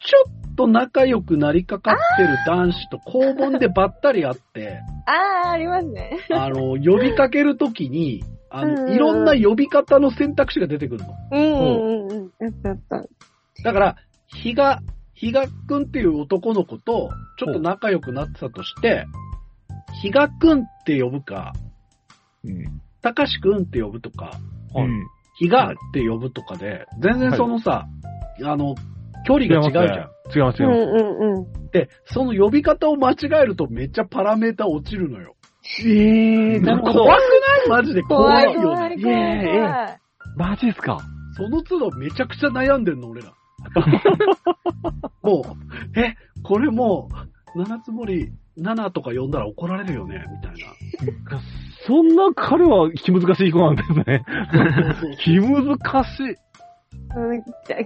ちょっと仲良くなりかかってる男子と交番でばったり会って、あー、ありますね。あのー、呼びかけるときに、あの、うんうんうんいろんな呼び方の選択肢が出てくるの。うんうんうん。やったやった。だから、比嘉、比嘉くんっていう男の子と、ちょっと仲良くなってたとして、比嘉くんって呼ぶか、うん。たかしくんって呼ぶとか、はいうん比嘉って呼ぶとかで、全然そのさ、あの、距離が違うじゃん。違います、違います。うんうんうん。で、その呼び方を間違えるとめっちゃパラメータ落ちるのよ。ええー、なるほど。怖くない？マジで怖怖いいよね。怖い怖いいやいや怖い。マジっすか？その都度めちゃくちゃ悩んでんの、俺ら。もう、え、これもう、七つ森、七とか呼んだら怒られるよね、みたいな。そんな彼は気難しい子なんですね。気難しい。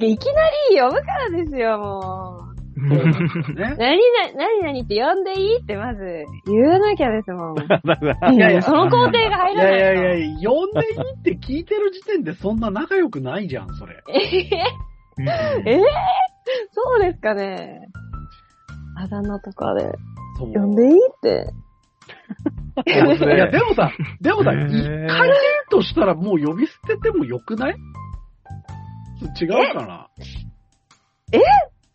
いきなり呼ぶからですよ、もう。そうなんだよね。何々、何々って呼んでいいってまず言わなきゃですもん。だからいやいやその工程が入いらないと。やいやいや、呼んでいいって聞いてる時点でそんな仲良くないじゃん、それ。ええそうですかね。あだ名とかで呼んでいいって。いや、でもさ、でもさ、一回デートしたらもう呼び捨ててもよくない違うかな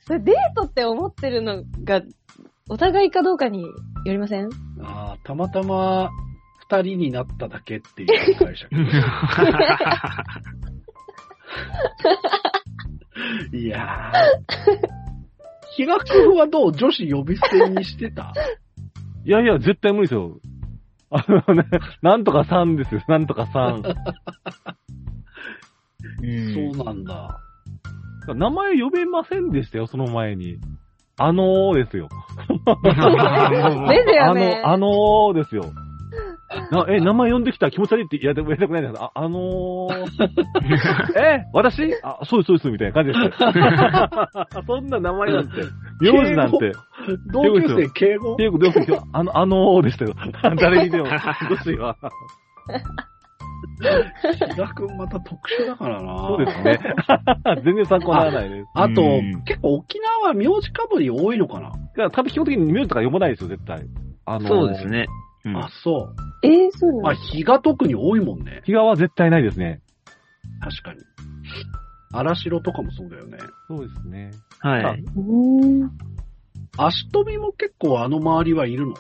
それデートって思ってるのが、お互いかどうかによりません？ああ、たまたま二人になっただけっていう解釈。いやー。比嘉君はどう女子呼び捨てにしてた？いやいや、絶対無理ですよ。あのね、なんとかさんですよ。なんとかさん。う んそうなんだ。名前呼べませんでしたよ、その前に。あのーですよ。ですよね。あの、あのーですよ。なえ、名前呼んできた気持ち悪いってやりたくやりたくないです。あ、あのー、え、私？あ、そうです、そうです、みたいな感じです。そんな名前なんて、名字なんて、同級生敬語？っていうことよあの、あのーでしたよ。誰にでも、女子は。比嘉君また特殊だからな。そうですね。全然参考にならないです。あとうん、結構沖縄は名字かぶり多いのかな、だから多分基本的に名字とか読まないですよ、絶対。あのーそうです。ね。うんあ、そう。えー、そうなまあ、の日が特に多いもんね。比嘉は絶対ないですね。確かに。荒城とかもそうだよね。そうですね。はい。うーん。足飛びも結構あの周りはいるの？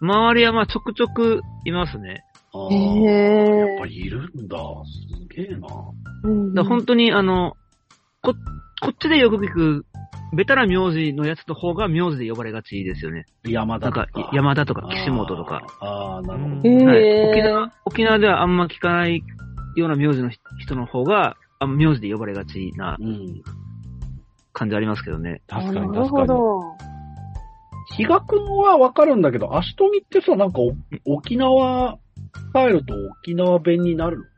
周りはまあちょくちょくいますね。ああ、へやっーぱいるんだ。すげえな。うんだ本当にあの、こ、こっちでよく聞く、ベタな名字のやつの方が名字で呼ばれがちですよね。山田なんかとか。、山田とか岸本とか。あー。ああ、なるほど。はい。沖縄、沖縄ではあんま聞かないような名字の人の方が、あ名字で呼ばれがちなうん。感じありますけどね。確かに確かに。ほど。比嘉くんはわかるんだけど、足飛びってさ、なんかお沖縄帰ると沖縄弁になる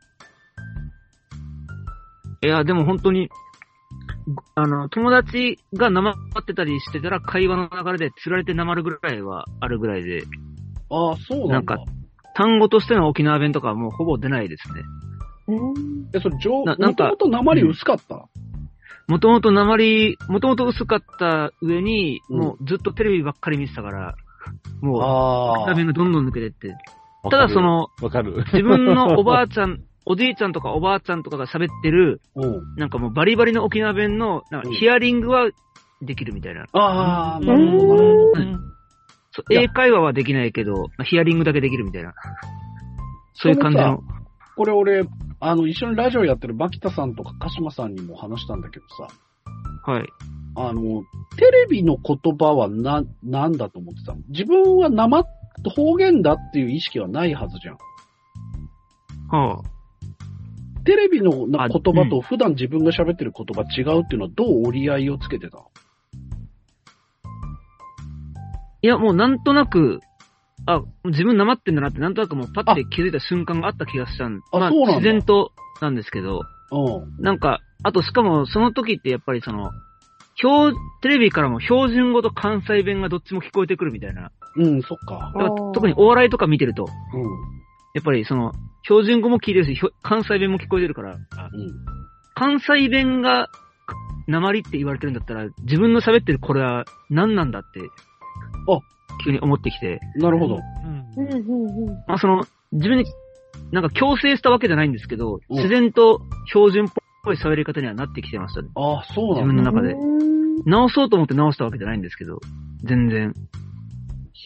いや、でも本当に、あの、友達がなまってたりしてたら、会話の流れで釣られてなまるぐらいはあるぐらいで、ああ、そうなんだ。なんか単語としての沖縄弁とかはもうほぼ出ないですね。うんえ、それ、上、ななんかもともと鉛薄かった、もともとなまり、もともと薄かった上に、うんもうずっとテレビばっかり見てたから、もう、あ沖縄弁がどんどん抜けてって。ただそ、の、わかる。自分の おばあちゃん、おじいちゃんとかおばあちゃんとかが喋ってる、うん。なんかもうバリバリの沖縄弁の、なんかうんヒアリングはできるみたいな。ああ、なるほど、英会話はできないけど、まあヒアリングだけできるみたいな。そういう感じの。これ俺、あの、一緒にラジオやってる牧田さんとか鹿島さんにも話したんだけどさ、はい。あの、テレビの言葉はな、なんだと思ってたの？自分は生、方言だっていう意識はないはずじゃん。はあ。テレビのなあ言葉と普段自分が喋ってる言葉違うっていうのはどう折り合いをつけてた？のいや、もうなんとなく、あ、自分なまってんだなって、なんとなくもうパッて気づいた瞬間があった気がしたんまあ、あそうなんだ自然となんですけど、うん。なんか、あとしかもその時ってやっぱりその、標、テレビからも標準語と関西弁がどっちも聞こえてくるみたいな。うん、そっか。だから特にお笑いとか見てると、うん。やっぱりその、標準語も聞いてるし、関西弁も聞こえてるから、うん。関西弁が、鉛って言われてるんだったら、自分の喋ってるこれは何なんだって、あ急に思ってきて、なるほど。うんうんうんまあその、自分に、なんか強制したわけじゃないんですけど、うん自然と標準っぽい喋り方にはなってきてましたね。ああ、そう自なんだ。分の中で。うん直そうと思って直したわけじゃないんですけど、全然。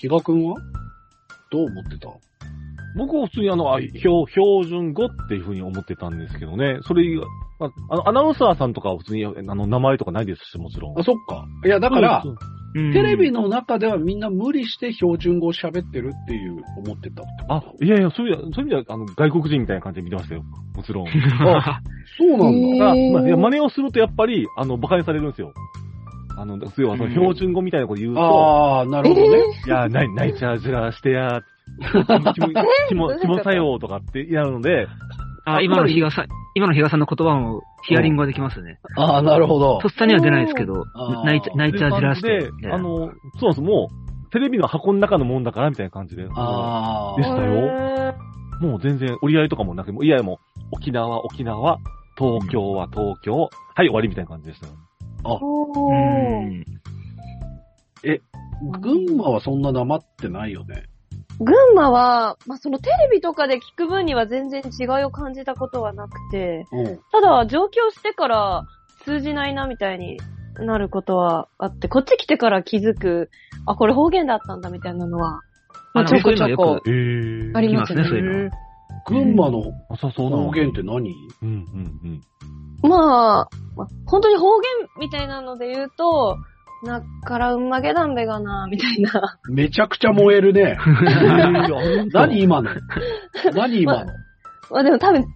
比嘉くんは？どう思ってた？僕は普通にあの、あ標、標準語っていうふうに思ってたんですけどね。それああの、アナウンサーさんとかは普通に、あの、名前とかないですし、もちろん。あ、そっか。いや、だから、テレビの中ではみんな無理して標準語を喋ってるっていう思ってたあ、いやいや、そういう、そういう意味では、あの、外国人みたいな感じで見てましたよ。もちろん。あそうなんへだ。まあ、いや真似をするとやっぱり、あの、馬鹿にされるんですよ。あの、要はその標準語みたいなこと言うと、ああ、なるほどね。いや、ない、ないちゃずらしてや、きも、きも、作用と？かってやるので、あ、今の比嘉さん、今の比嘉さんの言葉もヒアリングができますね。ああ、なるほどと。っさには出ないですけど泣いちゃ、泣いちゃじらしてで。あの、そうなんです、もう、テレビの箱の中のもんだからみたいな感じで。ああ。でしたよ。もう全然折り合いとかもなく、もういやいやもう、沖縄、沖縄、東京は東京、はい、終わりみたいな感じでした。おうーん。群馬はそんななまってないよね？群馬は、まあ、そのテレビとかで聞く分には全然違いを感じたことはなくて、うん。ただ上京してから通じないなみたいになることはあって、こっち来てから気づく、あ、これ方言だったんだみたいなのは、まあ、あちょこちょこえー。ありますね。す群馬のあ、そうそうなの方言って何？うん、うん、うん。まあ、まあ本当に方言みたいなので言うと、なっからうんまげだんべがな、みたいな。めちゃくちゃ燃えるね。何今の？何今の？まあでも多分地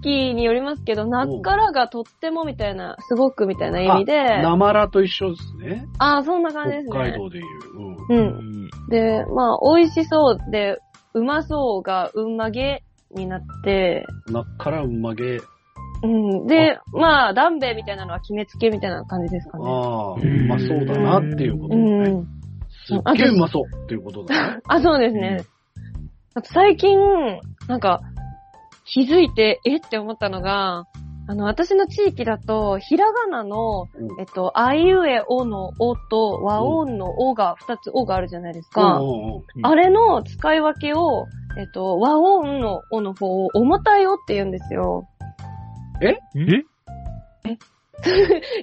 域によりますけど、なっからがとってもみたいな、すごくみたいな意味で、なまらと一緒ですね。ああ、そんな感じですね。北海道でいう。うん。うん。で、まあ、美味しそうで、うまそうがうんまげになって、なっからうんまげ。うん。で、まあ、ダンベみたいなのは決めつけみたいな感じですかね。ああ、うまそうだなっていうことね。ん。すっげえうまそうっていうことだね。あ、そうですね。あと最近、なんか、気づいて、えって思ったのが、あの、私の地域だと、ひらがなの、うんえっと、あいうえおのおと、和音のおが、二つおがあるじゃないですか。うんうんうんあれの使い分けを、えっと、和音のおの方を重たいおって言うんですよ。え？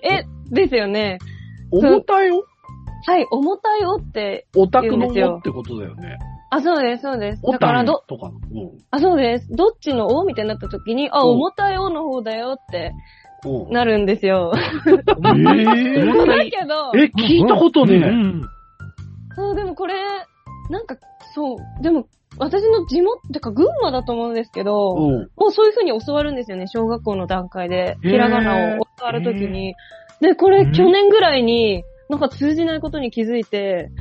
え、ですよね。重たいよ？はい、重たいおって、オタクのおってことだよね。あ、そうです、そうです。オタだからど、とかの。うん。あ、そうです。どっちのお？みたいになった時に、あ、うん。重たいおの方だよってうん。なるんですよ。えー？だけど、え、聞いたことねうんそう、でもこれ、なんか、そう、でも、私の地元、てか群馬だと思うんですけど、うん。もうそういう風に教わるんですよね、小学校の段階で。ひらがなを教わるときに。で、これうん去年ぐらいに、なんか通じないことに気づいて、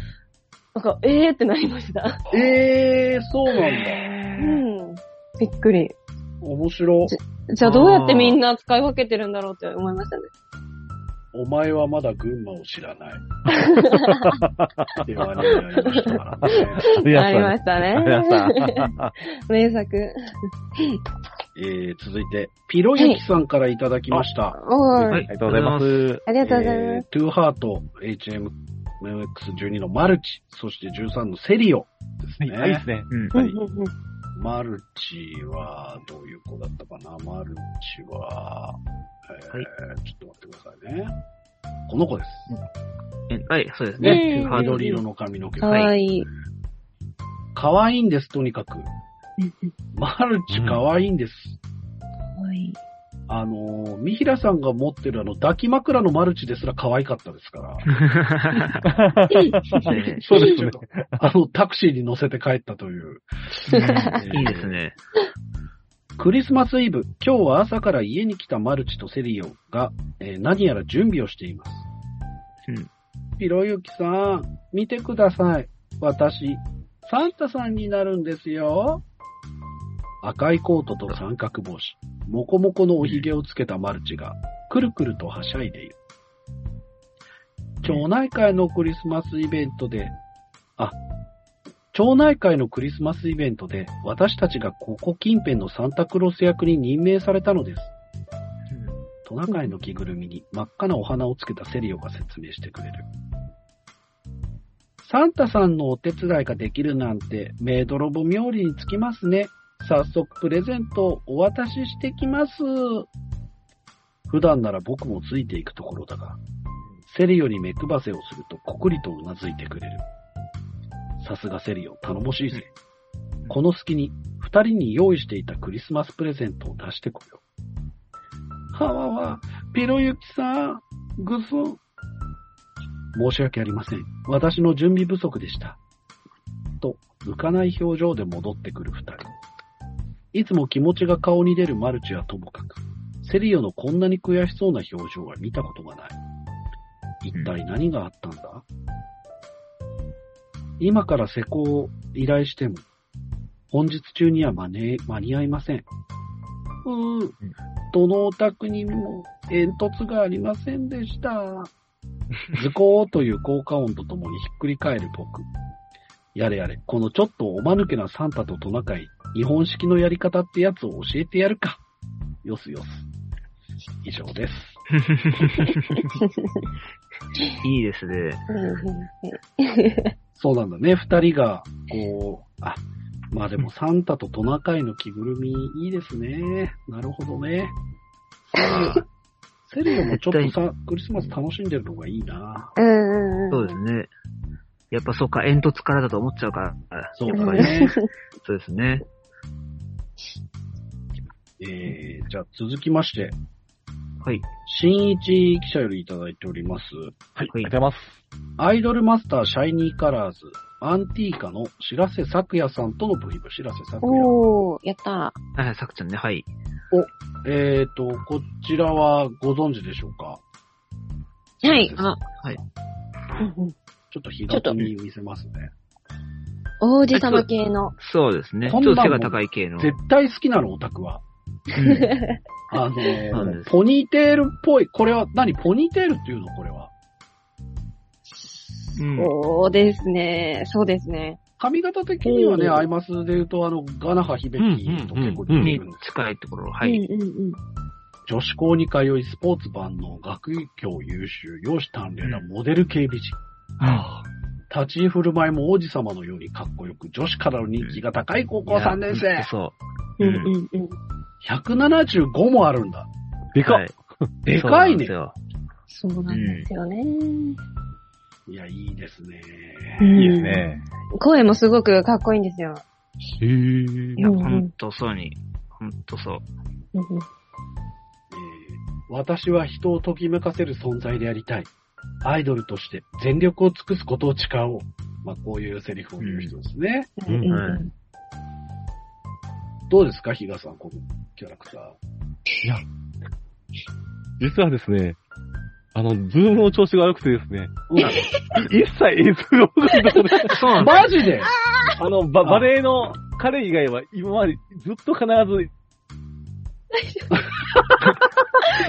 なんか、えーってなりました。えー、そうなんだ。うん。びっくり。面白。じゃあどうやってみんな使い分けてるんだろうって思いましたね。お前はまだ群馬を知らない。っていうアニメがありましたからね。ありましたありまね。した。名作。えー、続いて、ピロユキさんからいただきました。はいい。ありがとうございます。ありがとうございます。えー、トゥーハート HMX12 のマルチ、そして13のセリオですね。はい、いいですね。うん。はいうんうんうんマルチは、どういう子だったかな？マルチは、えーはいちょっと待ってくださいね。この子です。えはい、そうですねね。うんハード緑色の髪の毛。かわいい。可愛いんです、とにかく。うんうんマルチ可愛いんです。かわいい。あのー、三平さんが持ってるあの、抱き枕のマルチですら可愛かったですから。ね そうですね。あの、タクシーに乗せて帰ったという。いいですね。クリスマスイブ、今日は朝から家に来たマルチとセリオが、えー何やら準備をしています。うん。ひろゆきさん、見てください。私、サンタさんになるんですよ。赤いコートと三角帽子、モコモコのおひげをつけたマルチが、くるくるとはしゃいでいる。町内会のクリスマスイベントで、あ、町内会のクリスマスイベントで、私たちがここ近辺のサンタクロス役に任命されたのです。トナカイの着ぐるみに真っ赤なお花をつけたセリオが説明してくれる。サンタさんのお手伝いができるなんて、メイドロボ冥利につきますね。早速プレゼントをお渡ししてきます。普段なら僕もついていくところだが、セリオに目配せをするとこくりとうなずいてくれる。さすがセリオ、頼もしいぜ。この隙に、二人に用意していたクリスマスプレゼントを出してこよう。はわわ、ピロユキさん、ぐす。申し訳ありません。私の準備不足でした。と、浮かない表情で戻ってくる二人。いつも気持ちが顔に出るマルチはともかく、セリオのこんなに悔しそうな表情は見たことがない。一体何があったんだ、今から施工を依頼しても、本日中には間に合いません。うーん、どのお宅にも煙突がありませんでした。ズコーという効果音とともにひっくり返る僕。やれやれ、このちょっとおまぬけなサンタとトナカイ、日本式のやり方ってやつを教えてやるか。よすよす。以上です。いいですね。そうなん。だね。二人が、こう、あ、まあでもサンタとトナカイの着ぐるみいいですね。なるほどね。セリオもちょっとさ、クリスマス楽しん。でるのがいいな。うん。うん。うん。そうですね。やっぱそっか、煙突からだと思っちゃうから。そうだね。そうですね。えー、じゃあ続きまして、はい。新一記者よりいただいております。はい、ありがとうはいございます。アイドルマスターシャイニーカラーズ、アンティーカの白瀬咲也さんとのブヒブ、白瀬咲也。おー、やったはいはい、さくちゃんね、はい。えーと、こちらはご存知でしょうか？ー。はい。あ、はい。ちょっと左に見せますね。王子様系の。そうですね。ちょっと背が高い系の。絶対好きなの、オタクは。うんあのーポニーテールっぽい。これは、何？ポニーテールっていうの？これは。うんそうですね。そうですね。髪型的にはね、うんアイマスで言うと、あの、ガナハヒベキと結構似てにるんです近いところ、はうんい。うんうん。女子校に通い、スポーツ万能、学業優秀、容姿端麗なモデル系美人。立ち居振る舞いも王子様のようにかっこよく、女子からの人気が高い高校3年生。そう。うんうんうん。175もあるんだ。でかいでかいね。そうなんですよそうなんですよね。いや、いいですね。うんいいですね。声もすごくかっこいいんですよ。へーいや、ほんとそうに。ほんとそう。うんうんえー私は人をときめかせる存在でありたい。アイドルとして全力を尽くすことを誓おう。まあ、こういうセリフを言う人ですね。うんどうですか、比嘉さん、このキャラクター。実はですね、あの、ズームの調子が悪くてですね、うん、一切映像が動かないところで、そうなんだ。マジで？あの、ババレエの彼以外は今までずっと必ず、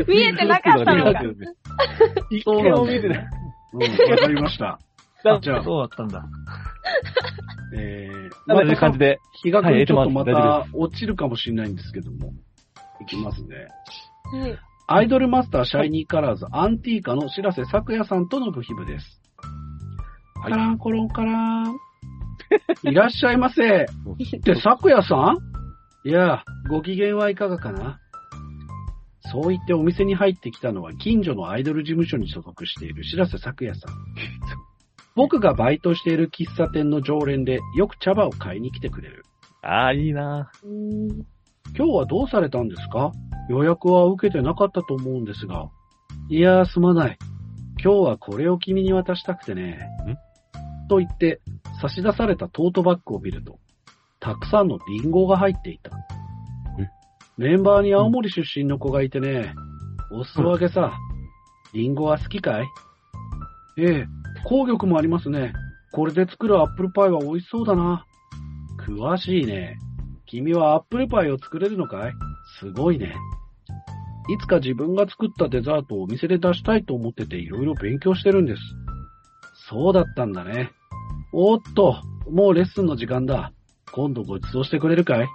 見えてなかったのか。一そう回も見てない。うん、わかりました。だじゃあ、そうだったんだ。えー、まあ、いう感じで。日がはいちょっとまた落ちるかもしれないんですけども、いきますね。はい。アイドルマスターシャイニーカラーズアンティーカの白瀬咲也さんとの部ヒブです。カランコロンカラン。いらっしゃいませ。って、咲也さん？いや、ご機嫌はいかがかな？そう言ってお店に入ってきたのは近所のアイドル事務所に所属している白瀬咲也さん。僕がバイトしている喫茶店の常連でよく茶葉を買いに来てくれる。ああ、いいなうん今日はどうされたんですか？予約は受けてなかったと思うんですが。いやー、すまない。今日はこれを君に渡したくてね。と言って、差し出されたトートバッグを見ると、たくさんのリンゴが入っていた。メンバーに青森出身の子がいてね、お裾分けさ、リンゴは好きかい？ええ、紅玉もありますね。これで作るアップルパイは美味しそうだな。詳しいね。君はアップルパイを作れるのかい？すごいね。いつか自分が作ったデザートをお店で出したいと思ってていろいろ勉強してるんです。そうだったんだね。おっと、もうレッスンの時間だ。今度ご馳走してくれるかい？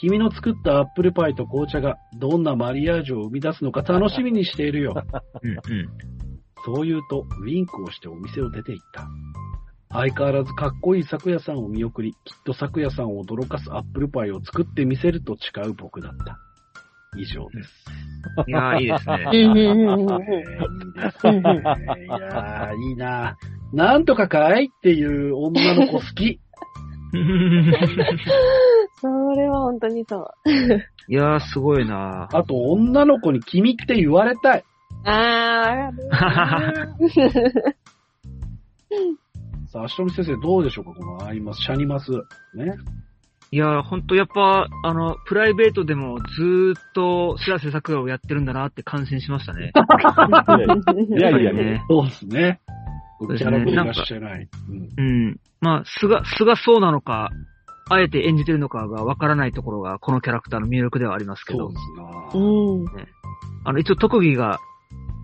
君の作ったアップルパイと紅茶がどんなマリアージュを生み出すのか楽しみにしているよ。うんうん。そう言うと、ウィンクをしてお店を出て行った。相変わらずかっこいい咲夜さんを見送り、きっと咲夜さんを驚かすアップルパイを作ってみせると誓う僕だった。以上です。いやー、いいですね。うんうんうんうんえーいいですね。いやー、いいな。なんとかかいっていう女の子好き。それは本当にそう。いやー、すごいなあと、女の子に君って言われたい。あー、わかる。さあ、足富先生どうでしょうかこのアイマス、シャニマス。ね。いやー、ほんとやっぱ、あの、プライベートでもずーっと白瀬作画をやってるんだなって感心しましたね。いやいやいや、ね。そうですね。キャラしてない。うん。うん。まあ、素が、素がそうなのか、あえて演じてるのかがわからないところが、このキャラクターの魅力ではありますけどそうで、すな。うん。あの、一応特技が、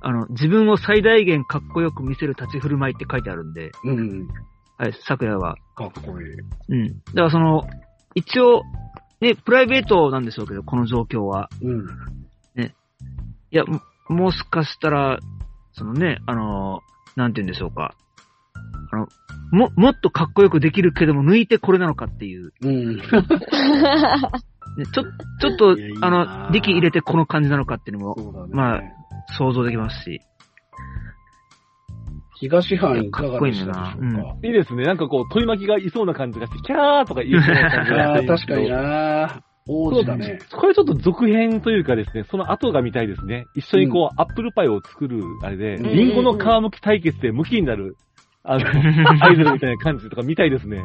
あの、自分を最大限かっこよく見せる立ち振る舞いって書いてあるんで、うん。はい、昨夜は。かっこいい。うん。だからその、一応、ね、プライベートなんでしょうけど、この状況は。うん。いや、ももしかしたら、そのね、あの、なんて言うんでしょうか。あの、も、もっとかっこよくできるけども、抜いてこれなのかっていう。うん。ね、ちょ、ちょっといやいあの、力入れてこの感じなのかっていうのもね。まあ想像できますし。東藩いかがでしたでしょうか？っこいいなかいいですね。なんかこう、取り巻きがいそうな感じがして、キャーとか言いそうな感じがあして。あ、確かにな王子だね。これちょっと続編というかですね、その後が見たいですね。一緒にこう、アップルパイを作る、あれで、うんリンゴの皮むき対決で向きになる、あの、アイドルみたいな感じとか見たいですね。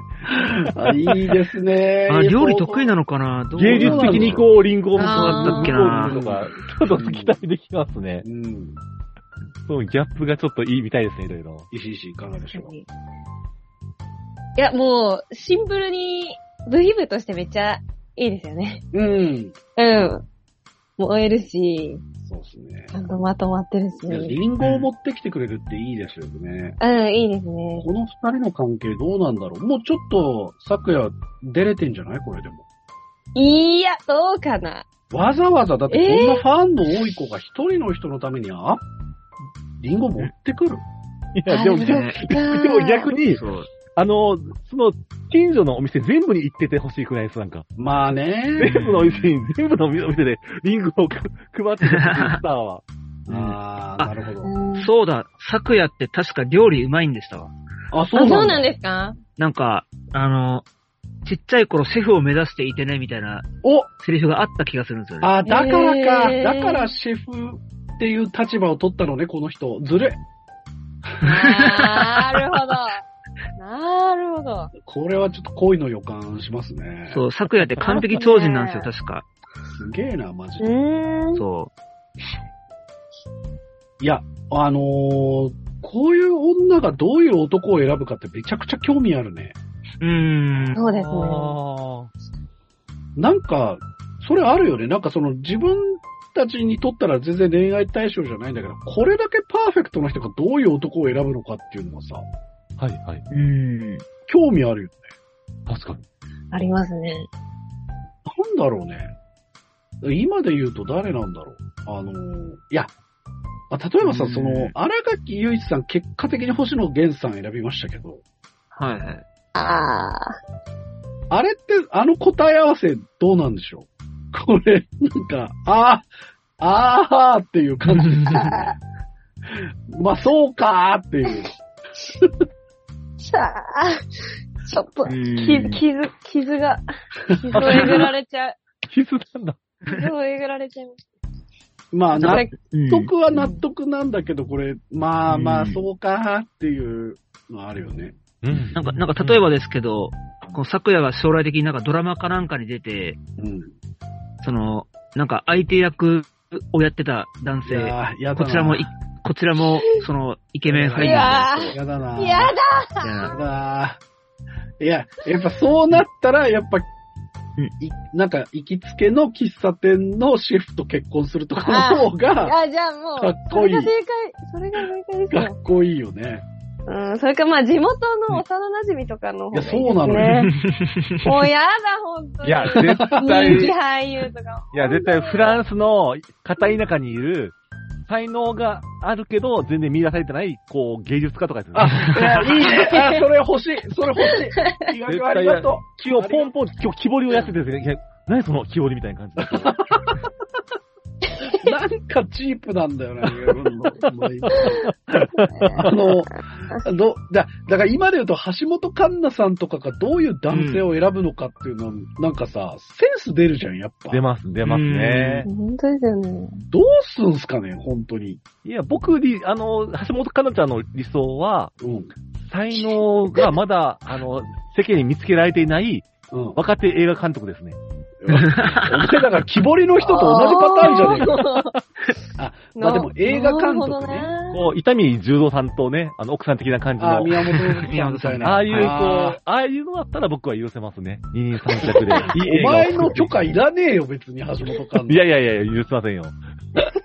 あいいですね。あ、料理得意なのかな？どう芸術的にこう、リンゴをむあーだっけなとか、ちょっと期待できますね。うん。そのギャップがちょっといいみたいですね、いろいろ。石井氏いかがでしょう？いや、もう、シンプルに、ブヒブとしてめっちゃいいですよね。うん。うん。燃えるし、そうですね。ちゃんとまとまってるし。いやリンゴを持ってきてくれるっていいですよね。うん、いいですね。この二人の関係どうなんだろう？もうちょっと、昨夜出れてんじゃない？これでも。いや、どうかな。わざわざ、だってこんなファンの多い子が一人の人のために、あリンゴ持ってくる？いや、でも、あ でねも逆に、そう。あの、その、近所のお店全部に行っててほしいくらいです、なんか。まあね。全部のお店に、全部のお店でリンゴをく配っててほしい、スターは。ああ、なるほど。うんそうだ、昨夜って確か料理うまいんでしたわ。あ、あ、そうなんでですか？なんか、あの、ちっちゃい頃シェフを目指していてね、みたいなおセリフがあった気がするんですよね。あ、だからか。へーだからシェフっていう立場を取ったのね、この人。ずるい。なるほど。なるほど。これはちょっと恋の予感しますね。そう、昨夜って完璧超人なんですよ、確か。すげえな、マジうで。ーん。そいや、あのーこういう女がどういう男を選ぶかってめちゃくちゃ興味あるね。う。うーん。そうですね。あなんか、それあるよね。なんかその自分たちにとったら全然恋愛対象じゃないんだけど、これだけパーフェクトな人がどういう男を選ぶのかっていうのはさ、はいはい。うん。興味あるよね。確かに。ありますね。なんだろうね。今で言うと誰なんだろう。あのーいや、まあ例えばさ、うんその、荒垣結一さん、結果的に星野源さん選びましたけど、はいはい。ああ。あれって、あの答え合わせどうなんでしょう？これ、なんか、あー、あーっていう感じですよね。まあ、そうかーっていう。さあ、ちょっと、うん傷、傷、傷が、傷をえぐられちゃう。傷なんだ。傷をえぐられちゃいます。まあ、納うん得は納得なんだけど、これ、まあまあ、うんそうかーっていうのあるよね。うんなんか、なんか例えばですけど、この昨夜が将来的になんかドラマかなんかに出て、うん。その、なんか相手役をやってた男性。こちらもい、こちらも、その、イケメン俳優いやだな。やだやな。だー。いや、やっぱそうなったら、やっぱ、いなんか、行きつけの喫茶店のシェフと結婚するとかの方が、あ、じゃあもう、かっこいいそれが正解、それが正解ですよ。かっこいいよね。うん、それかまあ地元の幼馴染とかの方がいいね。いやそうなのよもうやだ、ほんとに。いや、絶人気対、俳優とか。いや、絶対フランスの片田舎にいる、才能があるけど、全然見出されてない、こう、芸術家とかですあ、ね。いや、いいね。あ、それ欲しい。それ欲しい。意外とありがと木をポンポン、今日木彫りをやっててですね、何その木彫りみたいな感じ。なんかチープなんだよね。あの、ど、だ、だから今で言うと橋本環奈さんとかがどういう男性を選ぶのかっていうのは、なんかさ、センス出るじゃん、やっぱ。出ます、出ますね。本当ですよね。どうすんすかね、本当に。いや、僕に、あの、橋本環奈ちゃんの理想は、うん。才能がまだ、あの、世間に見つけられていないうん。若手映画監督ですね。お前だから木彫りの人と同じパターンじゃねえか。あ、まあでも映画監督ね。こう、伊丹十三さんとね、あの、奥さん的な感じの。あ、宮本さんみたいな。ああいう、こう、あああいうのだったら僕は許せますね。二人三脚で。ーお前の許可いらねえよ、別に橋本環奈。いやいやいや、許しませんよ。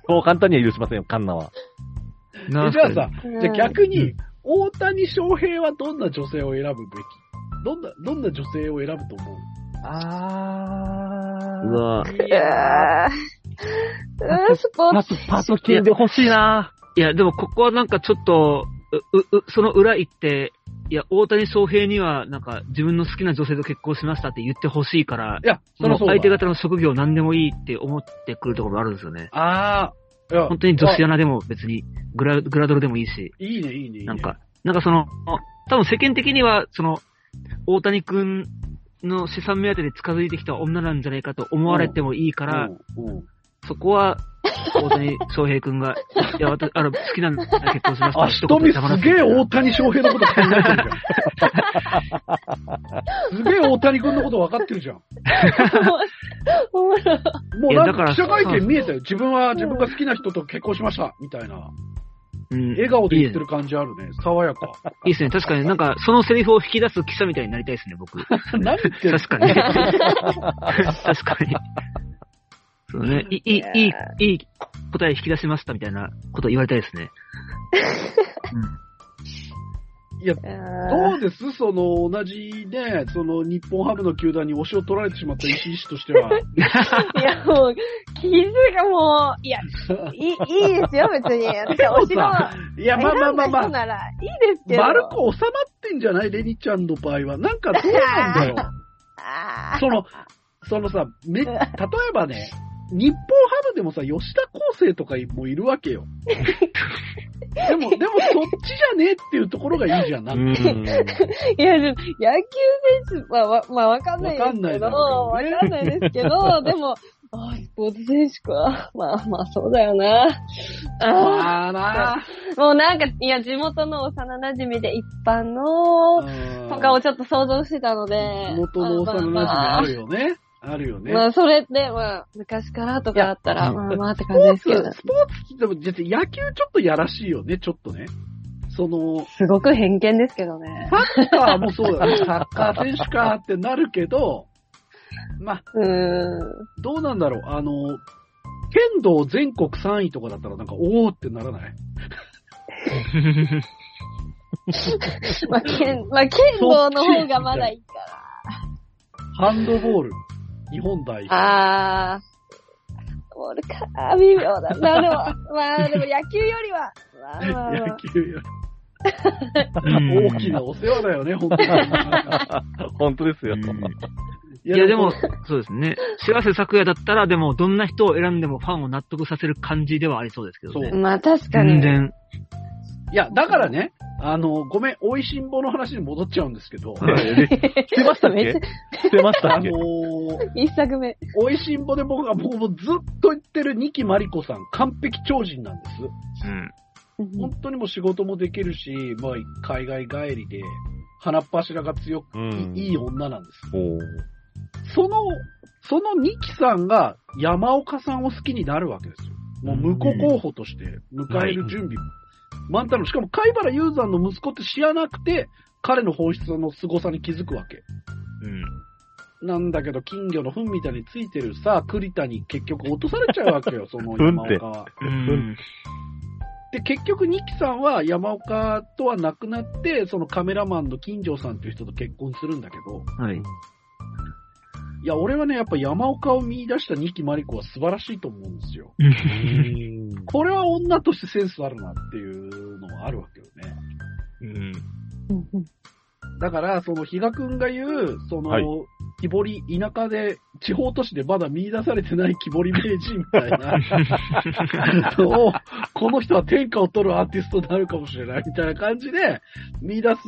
そう簡単には許しませんよ、カンナは。えじゃあさ、うんじゃあ逆に、大谷翔平はどんな女性を選ぶべき？どんな、どんな女性を選ぶと思う？あうわ。いやー。うんスポーツ。パス、パス金で欲しいな。いや、でもここはなんかちょっと、う、う、その裏行って、いや、大谷翔平には、なんか、自分の好きな女性と結婚しましたって言ってほしいからい、や、そその相手方の職業何でもいいって思ってくるところがあるんですよね。ああ、本当に女子アナでも別に、グラ、グラドルでもいいし、いいね、いいね、いいね。なんか、なんかその、多分世間的には、その、大谷くんの資産目当てで近づいてきた女なんじゃないかと思われてもいいから。そこは、大谷翔平くんが、いや、私、あの、好きなんで結婚しました。あ、ひとみすげえ大谷翔平のこと考えてるじゃん。すげえ大谷君のこと分かってるじゃん。おもういやだからなんか記者会見見えたよ。自分は自分が好きな人と結婚しました。みたいな。うん。笑顔で言ってる感じあるね。爽やか。いいですね。確かになんか、そのセリフを引き出す記者みたいになりたいですね、僕。何言って？る確かに。確かに。そうね。いい、いい、いい、いい答え引き出しましたみたいなこと言われたいですね。いや、どうです？その、同じね、その、日本ハムの球団に推しを取られてしまった石井氏としては。いや、もう、傷がもう、いや、い い、いいですよ、別に。私はお城は。いや、まあまあまあまあ。なら、いいですけど。丸く収まってんじゃないレニちゃんの場合は。なんかどうなんだよ。その、そのさ、め、例えばね、日本ハムでもさ、吉田康生とかもいるわけよ。でも、でもそっちじゃねえっていうところがいいじゃん、なんか。いや、野球選手は、わまあ、わかんないですけど、わかんないですけど、でも、あスポーツ選手か。まあまあ、そうだよな。あまあなーもうなんか、いや、地元の幼馴染で一般の、とかをちょっと想像してたので。元の幼馴染あるよね。あるよね。まあ、それって、まあ、昔からとかだったら、まあまあってス感じですけど。ポーツ、スポーツでも、実は野球ちょっとやらしいよね、ちょっとね。その、すごく偏見ですけどね。サッカーもそうだね。サッカー選手かってなるけど、まあ、うーん。どうなんだろう。あの、剣道全国3位とかだったらなんか、おーってならない？まあ、剣、まあ、剣道の方がまだいいかハンドボール、日本代表。ら。あー。ボールか、あー微妙だ。まあでも、まあでも野球よりは、まあまあま野あ球よ うんり大きなお世話だよね、本当に。本当ですよ。うんいいや、でも、そうですね。幸せ咲夜だったら、でも、どんな人を選んでもファンを納得させる感じではありそうですけどね。そうまあ確かに。全然。いや、だからね、あの、ごめん、美味しんぼの話に戻っちゃうんですけど、えしてましたっけましたあのっけー、一作目。美味しんぼで僕が僕もずっと言ってる二木まりこさん、完璧超人なんです。うん。本当にもう仕事もできるし、まあ、海外帰りで、鼻っ柱が強く、うんいい女なんです。その、その二木さんが山岡さんを好きになるわけですよ。もう婿候補として迎える準備。満タンの、しかも貝原雄山の息子って知らなくて、彼の本質の凄さに気づくわけ。うん。なんだけど、金魚の糞みたいについてるさ、栗田に結局落とされちゃうわけよ、その山岡は。うん。で、結局、ニキさんは山岡とは亡くなって、そのカメラマンの金城さんという人と結婚するんだけど、はい。いや、俺はね、やっぱ山岡を見出したニキマリコは素晴らしいと思うんですよ。うんこれは女としてセンスあるなっていうのはあるわけよね。うん。だから、その、比嘉くんが言う、その、はい木彫り、田舎で、地方都市でまだ見出されてない木彫り名人みたいな、を この人は天下を取るアーティストになるかもしれないみたいな感じで、見出す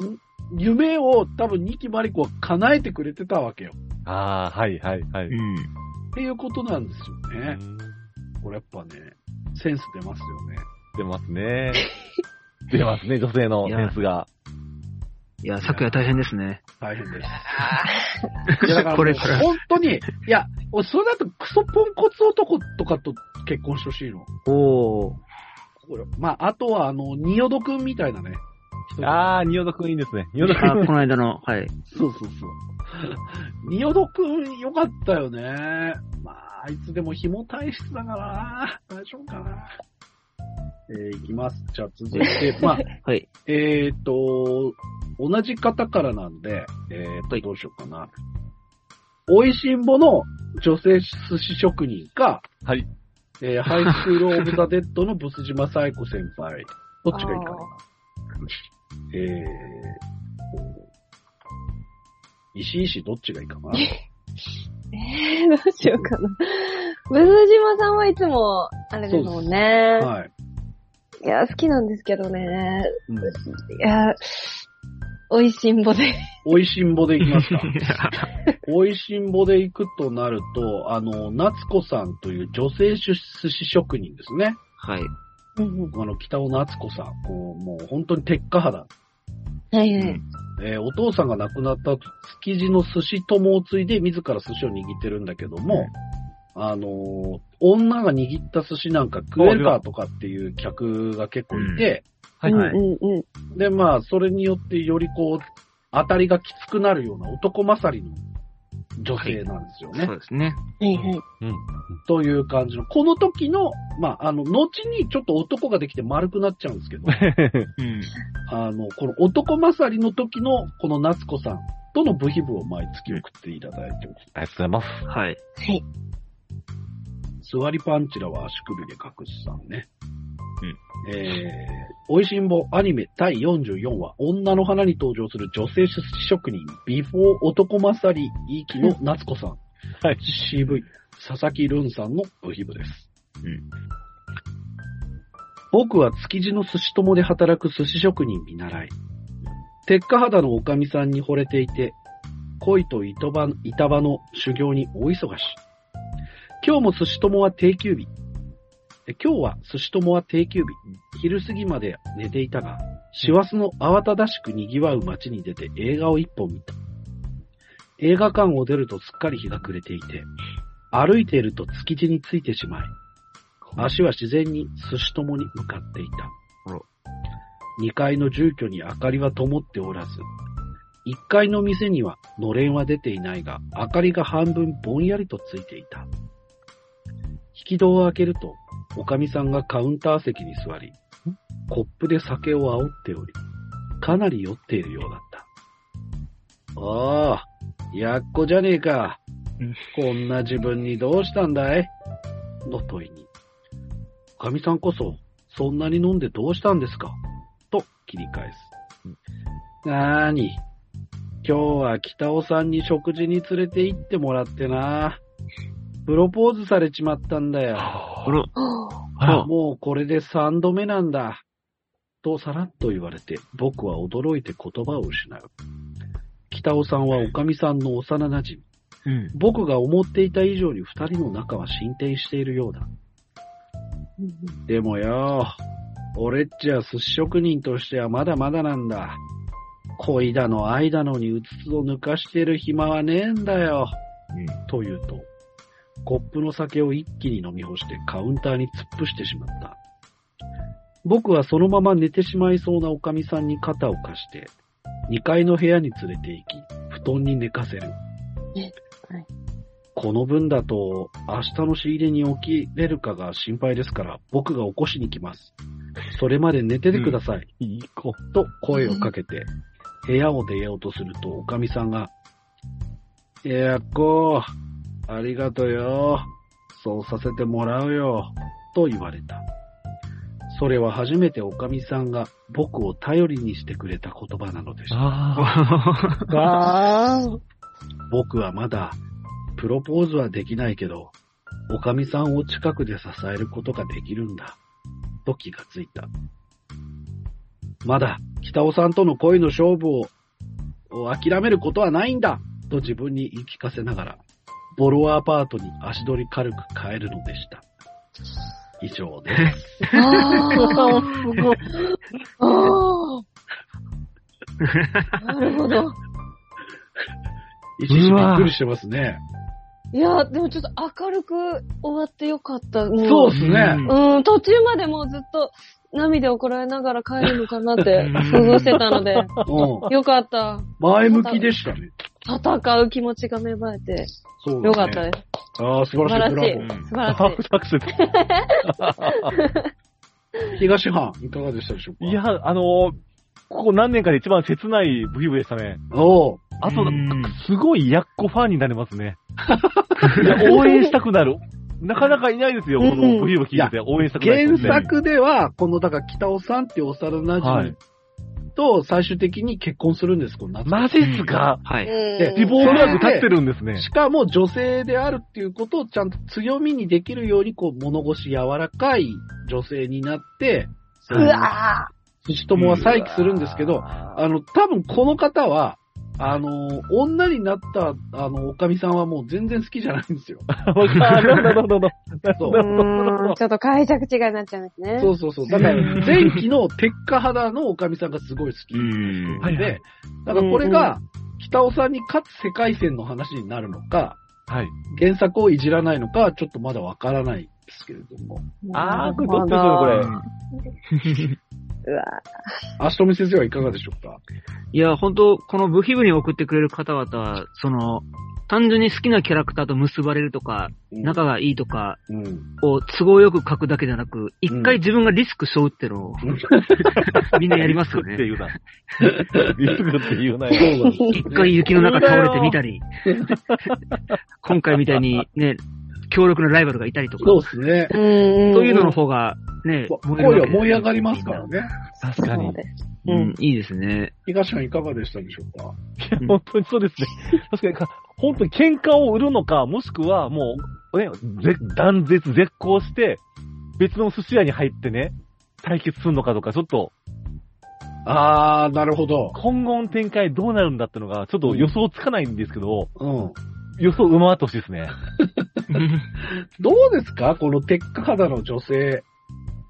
夢を多分、ニキマリコは叶えてくれてたわけよ。ああ、はいはいはい。うん。っていうことなんですよね。うんこれやっぱね、センス出ますよね。出ますね。出ますね、女性のセンスが。いや、昨夜大変ですね。大変です。いやだから。本当に、いや、俺それだとクソポンコツ男とかと結婚してほしいの。おー。これまあ、あとは、あの、ニヨドくんみたいなね。人ああ、仁淀くんいいですね。仁淀くあ、ん。この間の、はい。そうそうそう。ニヨドくんよかったよね。まあ、あいつでも紐体質だからな。大丈夫かな。えー、いきます。じゃあ続いて、まあ、はい。えっ、と、同じ方からなんで、えっ、と、どうしようかな。おいしんぼの女性寿司職人か、はい。えーハイスクールオブザ・デッドのブス島サイコ先輩。どっちがいいかな。えーと、石井氏どっちがいいかな。えー、どうしようかな。ブズ島さんはいつも、あれですもんね。はい。いや、好きなんですけどね。うん、いや、美味しんぼで。おいしんぼでいきますか。おいしんぼで行くとなると、あの、夏子さんという女性寿司職人ですね。はい。うんあの、北尾夏子さん。こうもう本当に鉄火肌。はいはい。うんえーお父さんが亡くなった後、築地の寿司友を継いで自ら寿司を握ってるんだけども、あのー女が握った寿司なんか食えるかとかっていう客が結構いて、はいはい。うんうんうん。で、まあ、それによってよりこう、当たりがきつくなるような男勝りの女性なんですよね。そうですね。はいはい。うん。という感じの、この時の、まあ、あの、後にちょっと男ができて丸くなっちゃうんですけど、うん。あの、この男勝りの時のこの夏子さんとの部費部を毎月送っていただいてます。ありがとうございます。はい。はい。座りパンチラは足首で隠すさんね。うん。えー、おいしんぼアニメ第44話、女の花に登場する女性寿司職人、ビフォー男勝りいい気の夏子さん。はい。渋い、佐々木るんさんの部費部です。うん。僕は築地の寿司友で働く寿司職人見習い。鉄火肌のおかみさんに惚れていて、恋と板場の修行に大忙し。今日も寿司友は定休日。え今日は寿司友は定休日。昼過ぎまで寝ていたが、師走の慌ただしく賑わう街に出て映画を一本見た。映画館を出るとすっかり日が暮れていて、歩いていると築地についてしまい、足は自然に寿司友に向かっていたあら。2階の住居に明かりは灯っておらず、1階の店にはのれんは出ていないが、明かりが半分ぼんやりとついていた。引き戸を開けると、おかみさんがカウンター席に座り、コップで酒を煽っており、かなり酔っているようだった。ああ、やっこじゃねえか。こんな自分にどうしたんだい？の問いに。おかみさんこそ、そんなに飲んでどうしたんですか？と切り返す。なーに、今日は北尾さんに食事に連れて行ってもらってな。プロポーズされちまったんだよ。あら、あら、もうこれで三度目なんだ。とさらっと言われて、僕は驚いて言葉を失う。北尾さんはおかみさんの幼馴染。うん。僕が思っていた以上に二人の仲は進展しているようだ。でもよ、俺っちは寿司職人としてはまだまだなんだ。恋だの愛だのにうつつを抜かしてる暇はねえんだよ。と言うと、コップの酒を一気に飲み干してカウンターに突っ伏してしまった。僕はそのまま寝てしまいそうなおかみさんに肩を貸して、2階の部屋に連れて行き、布団に寝かせる。はいこの分だと、明日の仕入れに起きれるかが心配ですから、僕が起こしに来ます。それまで寝ててください。いい子。と声をかけて、部屋を出ようとすると、おかみさんが、いやっこ、ありがとよ。そうさせてもらうよ。と言われた。それは初めておかみさんが僕を頼りにしてくれた言葉なのでした。ああ。あ僕はまだ、プロポーズはできないけど、おかみさんを近くで支えることができるんだ。と気がついた。まだ、北尾さんとの恋の勝負を、を諦めることはないんだと自分に言い聞かせながら、ボロアパートに足取り軽く帰るのでした。以上です。ああ。なるほど。一時びっくりしてますね。いや、でもちょっと明るく終わってよかった。もそうですね。うん、途中までもうずっと涙をこらえながら帰るのかなって想像してたので、うん。よかった。前向きでしたね。戦う気持ちが芽生えて、そうだねよかったです。ああ、素晴素晴らしいらしい。素晴らしい。東藩、いかがでしたでしょうか？いや、あのーここ何年かで一番切ないブヒブでしたね。おうあとうん、すごいヤッコファンになれますね。応援したくなる。なかなかいないですよ、このブヒブ聞いてて応援したくなるね。作では、この、だから北尾さんっていう幼馴染はいと最終的に結婚するんです、この夏。マジっすか？はい。でリボーフラグ立ってるんですね。しかも女性であるっていうことをちゃんと強みにできるように、こう、物腰柔らかい女性になって、うわ寿司友は再起するんですけど、あの、多分この方は、あの、女になった、あの、おかみさんはもう全然好きじゃないんですよ。わかるなるほど、なるほど。ちょっと解釈違いになっちゃうんですね。そうそうそう。だから、前期の鉄火肌のおかみさんがすごい好き。で、だからこれが、北尾さんに勝つ世界線の話になるのか、はい。原作をいじらないのか、ちょっとまだわからないですけれども。あーこれどっちでしょうねこれ？うわ足富先生はいかがでしょうか？いや、本当この部費部に送ってくれる方々は、その、単純に好きなキャラクターと結ばれるとか、仲がいいとかうん。を都合よく書くだけじゃなく、一回自分がリスク背負うってのを、みんなやりますよね。リスクって言うな。リスクって言うなそうよ。なんです一回雪の中倒れてみたり、今回みたいにね、強力なライバルがいたりとか、そうですね。うん。そういうのの方がね、声は燃える燃え上がりますから。ね。確かに。そうですうん、いいですね。東さんいかがでしたでしょうか？いや本当にそうですね。確かにか、本当に喧嘩を売るのか、もしくはもう、ね、ぜ断絶、絶交して、別の寿司屋に入ってね、対決するのかとか、ちょっと、あー、なるほど。今後の展開どうなるんだってのが、ちょっと予想つかないんですけど、うん。予想上回ってほしいですね。どうですか？この鉄火肌の女性。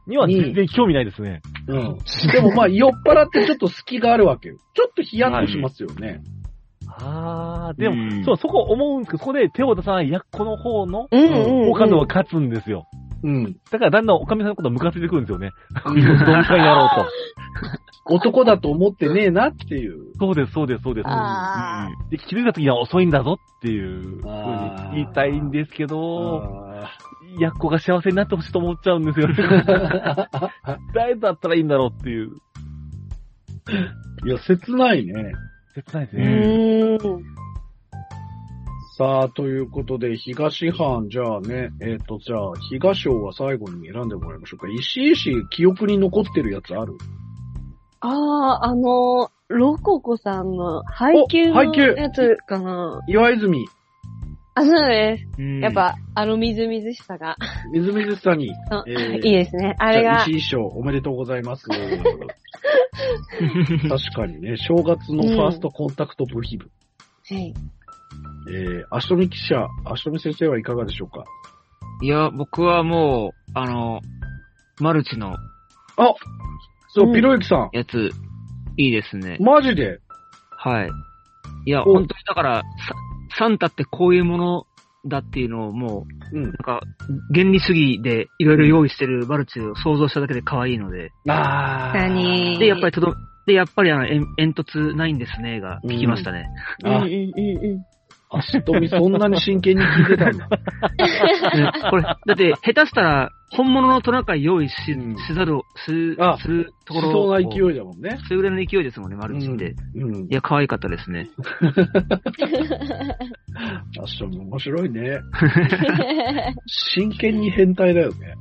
には全然興味ないですね。うん。でもまあ、酔っ払ってちょっと隙があるわけよ。ちょっとヒヤッとしますよね。あー、でも、うんそう、そこ思うんですけど、そこで手を出さないやっこの方の、うんうんうん。岡野は勝つんですよ。うん。だからだんだんおかみさんのことはムカついてくるんですよね。うんどんかいやろうと。男だと思ってねえなっていう。そうです、そうです、そうです。あで、気づいた時には遅いんだぞっていう、ふうに言いたいんですけど、あやっこが幸せになってほしいと思っちゃうんですよね。誰だったらいいんだろうっていう。いや、切ないね。切ないですうね。ーん。さあ、ということで、東藩、じゃあね、えっ、と、じゃあ、東賞は最後に選んでもらいましょうか。石井市、記憶に残ってるやつある？ああ、あの、ロココさんの配給のやつかな。岩泉、あ、そうです。うんやっ、ぱ、あのみずみずしさが、みずみずしさに、あえーいいですね。あれがじゃあ、石井賞、おめでとうございます。確かにね、正月のファーストコンタクト部品部。はい。えー、足富記者、足富先生はいかがでしょうか？いや、僕はもう、あの、マルチのあそうう、んピロユキさん。やつ、いいですね。マジで？はい。いや、お本当にだから、ササンタってこういうものだっていうのをもう、うんなん。か、原理主義でいろいろ用意してるマルチを想像しただけで可愛いので、あ確かに。で、やっぱりとど、で、やっぱりあの、えん煙突ないんですね、が聞きましたね。あうんうんうんうん。足富そんなに真剣に聞いてたんだ。うんこれ、だって、下手したら、本物のトナカイ用意し,、うんしざるを、すあ、するとしころそうな勢い。いだもんね。それぐらいの勢いですもんね、マルチって。うんい。や、可愛かったですね。足富面白いね。真剣に変態だよね。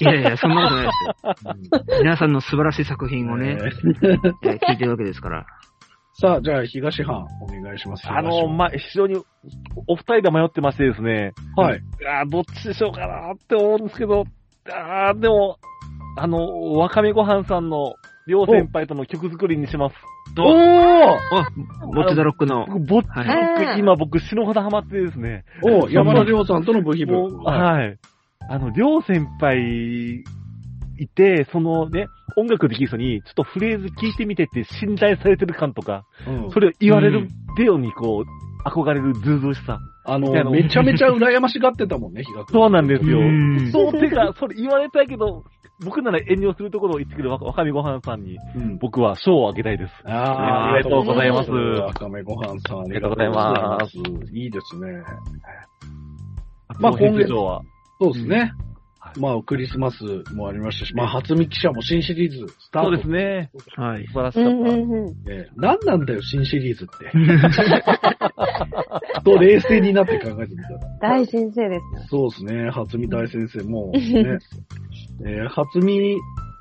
いやいや、そんなことないですよ。皆さんの素晴らしい作品をね、聞いてるわけですから。さあ、じゃあ、東藩、お願いします。あの、東まあ、非常に、お二人で迷ってましてですね。はい。あーどっちでしょうかなって思うんですけど、あーでも、あの、わかめごはんさんの、りょう先輩との曲作りにします。おーあ、ボッチザロックの。僕、ぼっちはいはい今僕、死ぬほどハマってですね。おー山田亮さんとの部品部。もうはい。あの、りょう先輩いて、そのね、音楽できる人に、ちょっとフレーズ聞いてみてって信頼されてる感とか、うんそれを言われるようにこう、憧れるずうずうしさ。あのの、めちゃめちゃ羨ましがってたもんね、比嘉君。そうなんですよ。うんそう、てか、それ言われたいけど、僕なら遠慮するところを言ってくるわわかめごはんさんに、うん。僕は賞をあげたいです。あありがとうございますわかめごはんさん、ありがとうございます。いいですね。まあまあ、今月は。そうですね。うんまあ、クリスマスもありましたし、まあ、初見記者も新シリーズスタート。そうですね。はい。素晴らしうんかった。うんうん。えー何なんだよ、新シリーズって。と、冷静になって考えてみたら。大先生ですね。そうですね、初見大先生も、ね、えー初見、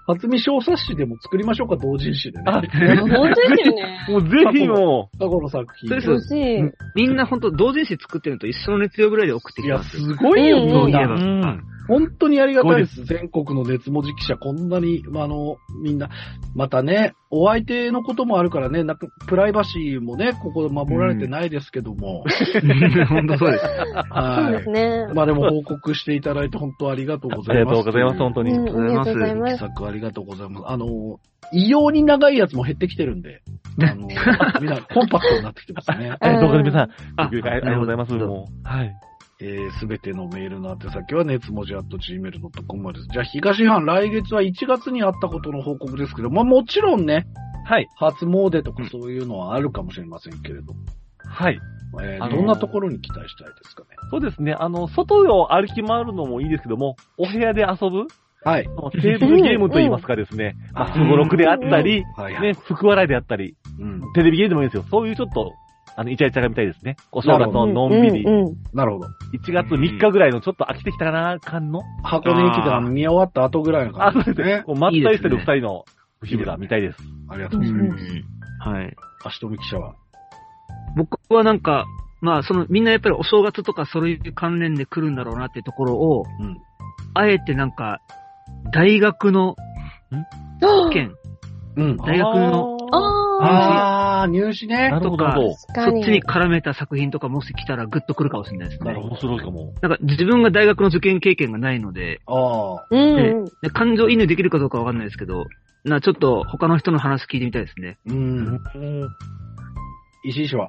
初見小冊子でも作りましょうか、同人誌でね。あ、本当ですよね。もうぜひも過去の作品。そうです欲しい。みんな本当同人誌作ってるのと一緒の熱量ぐらいで送っていや、きます。すごいよ、うんみんな。そういえば。うんはい本当にありがたいです。全国の熱文字記者、こんなに、まあ、あの、みんな、またね、お相手のこともあるからね、なんか、プライバシーもね、ここで守られてないですけども。本当そうです。そうはいです。ね。まあでも報告していただいて本当ありがとうごう、ありがざいます。とうございます、本当に。うん、ありがとうございます。力作ありがとうございます。あの、異様に長いやつも減ってきてるんで、あの、みんなコンパクトになってきてますね。ありがとうございます。皆さん、ありがとうございます。もう。はい。えーすべてのメールの宛先は、熱文字 at gmail.com です。じゃあ、東藩、来月は1月にあったことの報告ですけど、まあもちろんね、はい。初詣とかそういうのはあるかもしれませんけれど、はい。あのーえーどんなところに期待したいですかね？そうですね。あの、外を歩き回るのもいいですけども、お部屋で遊ぶ、はい。テーブルゲームといいますかですね、まあ、すごろくであったり。ね、福笑いであったり、うん。テレビゲームでもいいですよ。そういうちょっと、あの、イチャイチャが見たいですね。お正月ののんびり、なるほど。1月3日ぐらいのちょっと飽きてきたかな、感の？箱根駅伝見終わった後ぐらいのあ、感そうですねじですね。。こう、まったりしてる二人の日村見たいです。ありがとうございます。はい。足止め記者は？僕はなんか、まあ、その、みんなやっぱりお正月とかそういう関連で来るんだろうなっていうところを、うん。あえてなんか、大学の件、うん。大学のああ入試ね。なるほど。そっちに絡めた作品とかもし来たらグッと来るかもしれないですね。ほど。面白いかも。なんか自分が大学の受験経験がないので、あー。うんうん。で感情移入できるかどうかわかんないですけど、な、ちょっと他の人の話聞いてみたいですね。うん。石井氏は？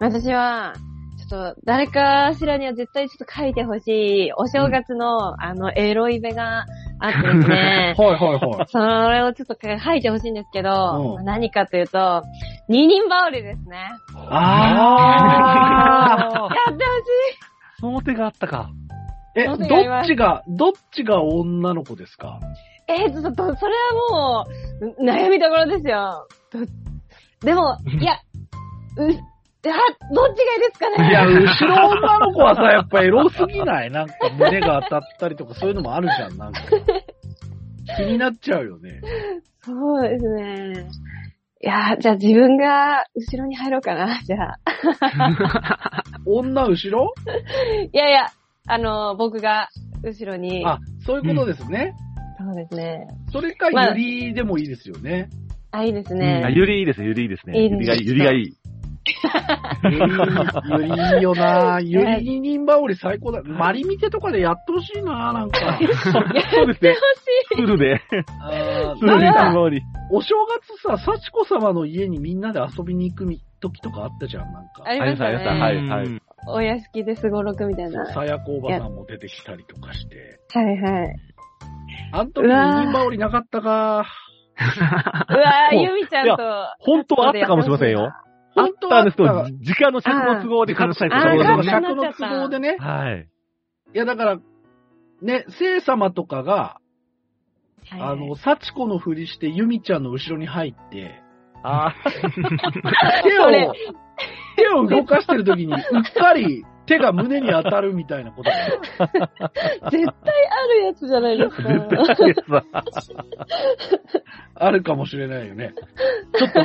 私は、と、誰かしらには絶対ちょっと書いてほしい、お正月の、あの、エロイベがあってですね はいはいはい。それをちょっと書いてほしいんですけど、うんまあ何かというと、二人羽織ですね。あ やってほしい。その手があったか。ー。え、どっちが、どっちが女の子ですか？えー、ちょっと、それはもう、悩みどころですよ。どでも、いや、う、あ、どっちがいいですかね？いや、後ろ女の子はさ、やっぱエロすぎない？なんか胸が当たったりとかそういうのもあるじゃん、なんか。気になっちゃうよね。そうですね。いや、じゃあ自分が後ろに入ろうかな、じゃあ。女後ろ？いやいや、あの、僕が後ろに。あ、そういうことですね。そうですね。それか、まあゆりでもいいですよね。あ、いいですあね。ゆりいいです、ゆりいいですね。いいですゆりがいい、ゆりがいい。ゆり、ゆりいいよなゆりに人羽織最高だ。マリミテとかでやってほしいななんか。そうですね。フルで、フルでなんか周り。お正月さ、幸子様の家にみんなで遊びに行く時とかあったじゃん、なんか。ありましたありましたはね。いはいお屋敷ですごろくみたいな。はさやこおばさんも出てきたりとかして。いはい。あん時に人羽織なかったか。うわー、もうゆみちゃんと。本当はあったかもしれませんよ。あっ本当はたんですけど時間の尺の都合で隠したりとかあーそうそうあー尺の都合でね。はい。いや、だから、ね、聖様とかが、はいあの、幸子のふりして、ゆみちゃんの後ろに入って、あ手を、手を動かしてる時に、うっかり手が胸に当たるみたいなことが。絶対あるやつじゃないですか。絶対あるやつだ。あるかもしれないよね。ちょっと、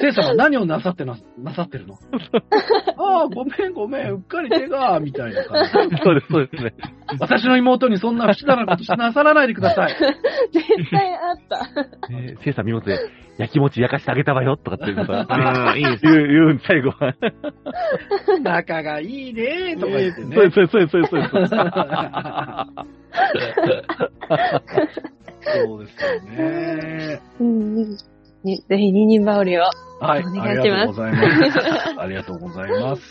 聖様何をなさってな、なさってるの？ああ、ごめんごめん、うっかり手が、みたいな感じ。そうです、そうですね。私の妹にそんな不自然なことしなさらないでください。絶対あった。えー、せいさん見事で、焼き餅焼かしてあげたわよ、とかって言うのああ、いいです。言う、言う、最後は。仲がいいねとか言ってね。そうです、そうです、そうです、そうです。そうですよね。うんうんにぜひ二人羽織を。はい。お願いしますありがとうございます。ありがとうございます。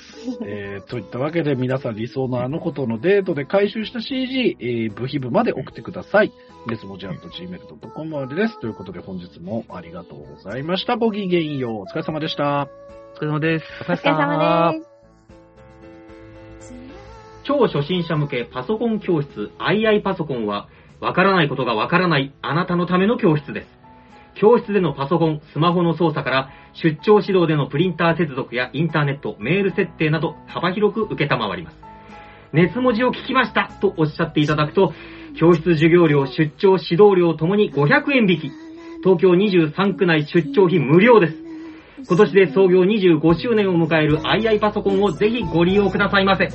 えー、といったわけで皆さん理想のあの子とのデートで回収した CG、えー、部費部まで送ってください。レスモジアント gmail.com までです。ということで本日もありがとうございました。ごきげんよう。お疲れ様でした。お疲れ様です。お疲れお疲れ様です。超初心者向けパソコン教室 II パソコンは、わからないことがわからないあなたのための教室です。教室でのパソコン、スマホの操作から、出張指導でのプリンター接続やインターネット、メール設定など幅広く受けたまわります。熱文字を聞きましたとおっしゃっていただくと、教室授業料、出張指導料ともに500円引き。東京23区内出張費無料です。今年で創業25周年を迎える II パソコンをぜひご利用くださいませ。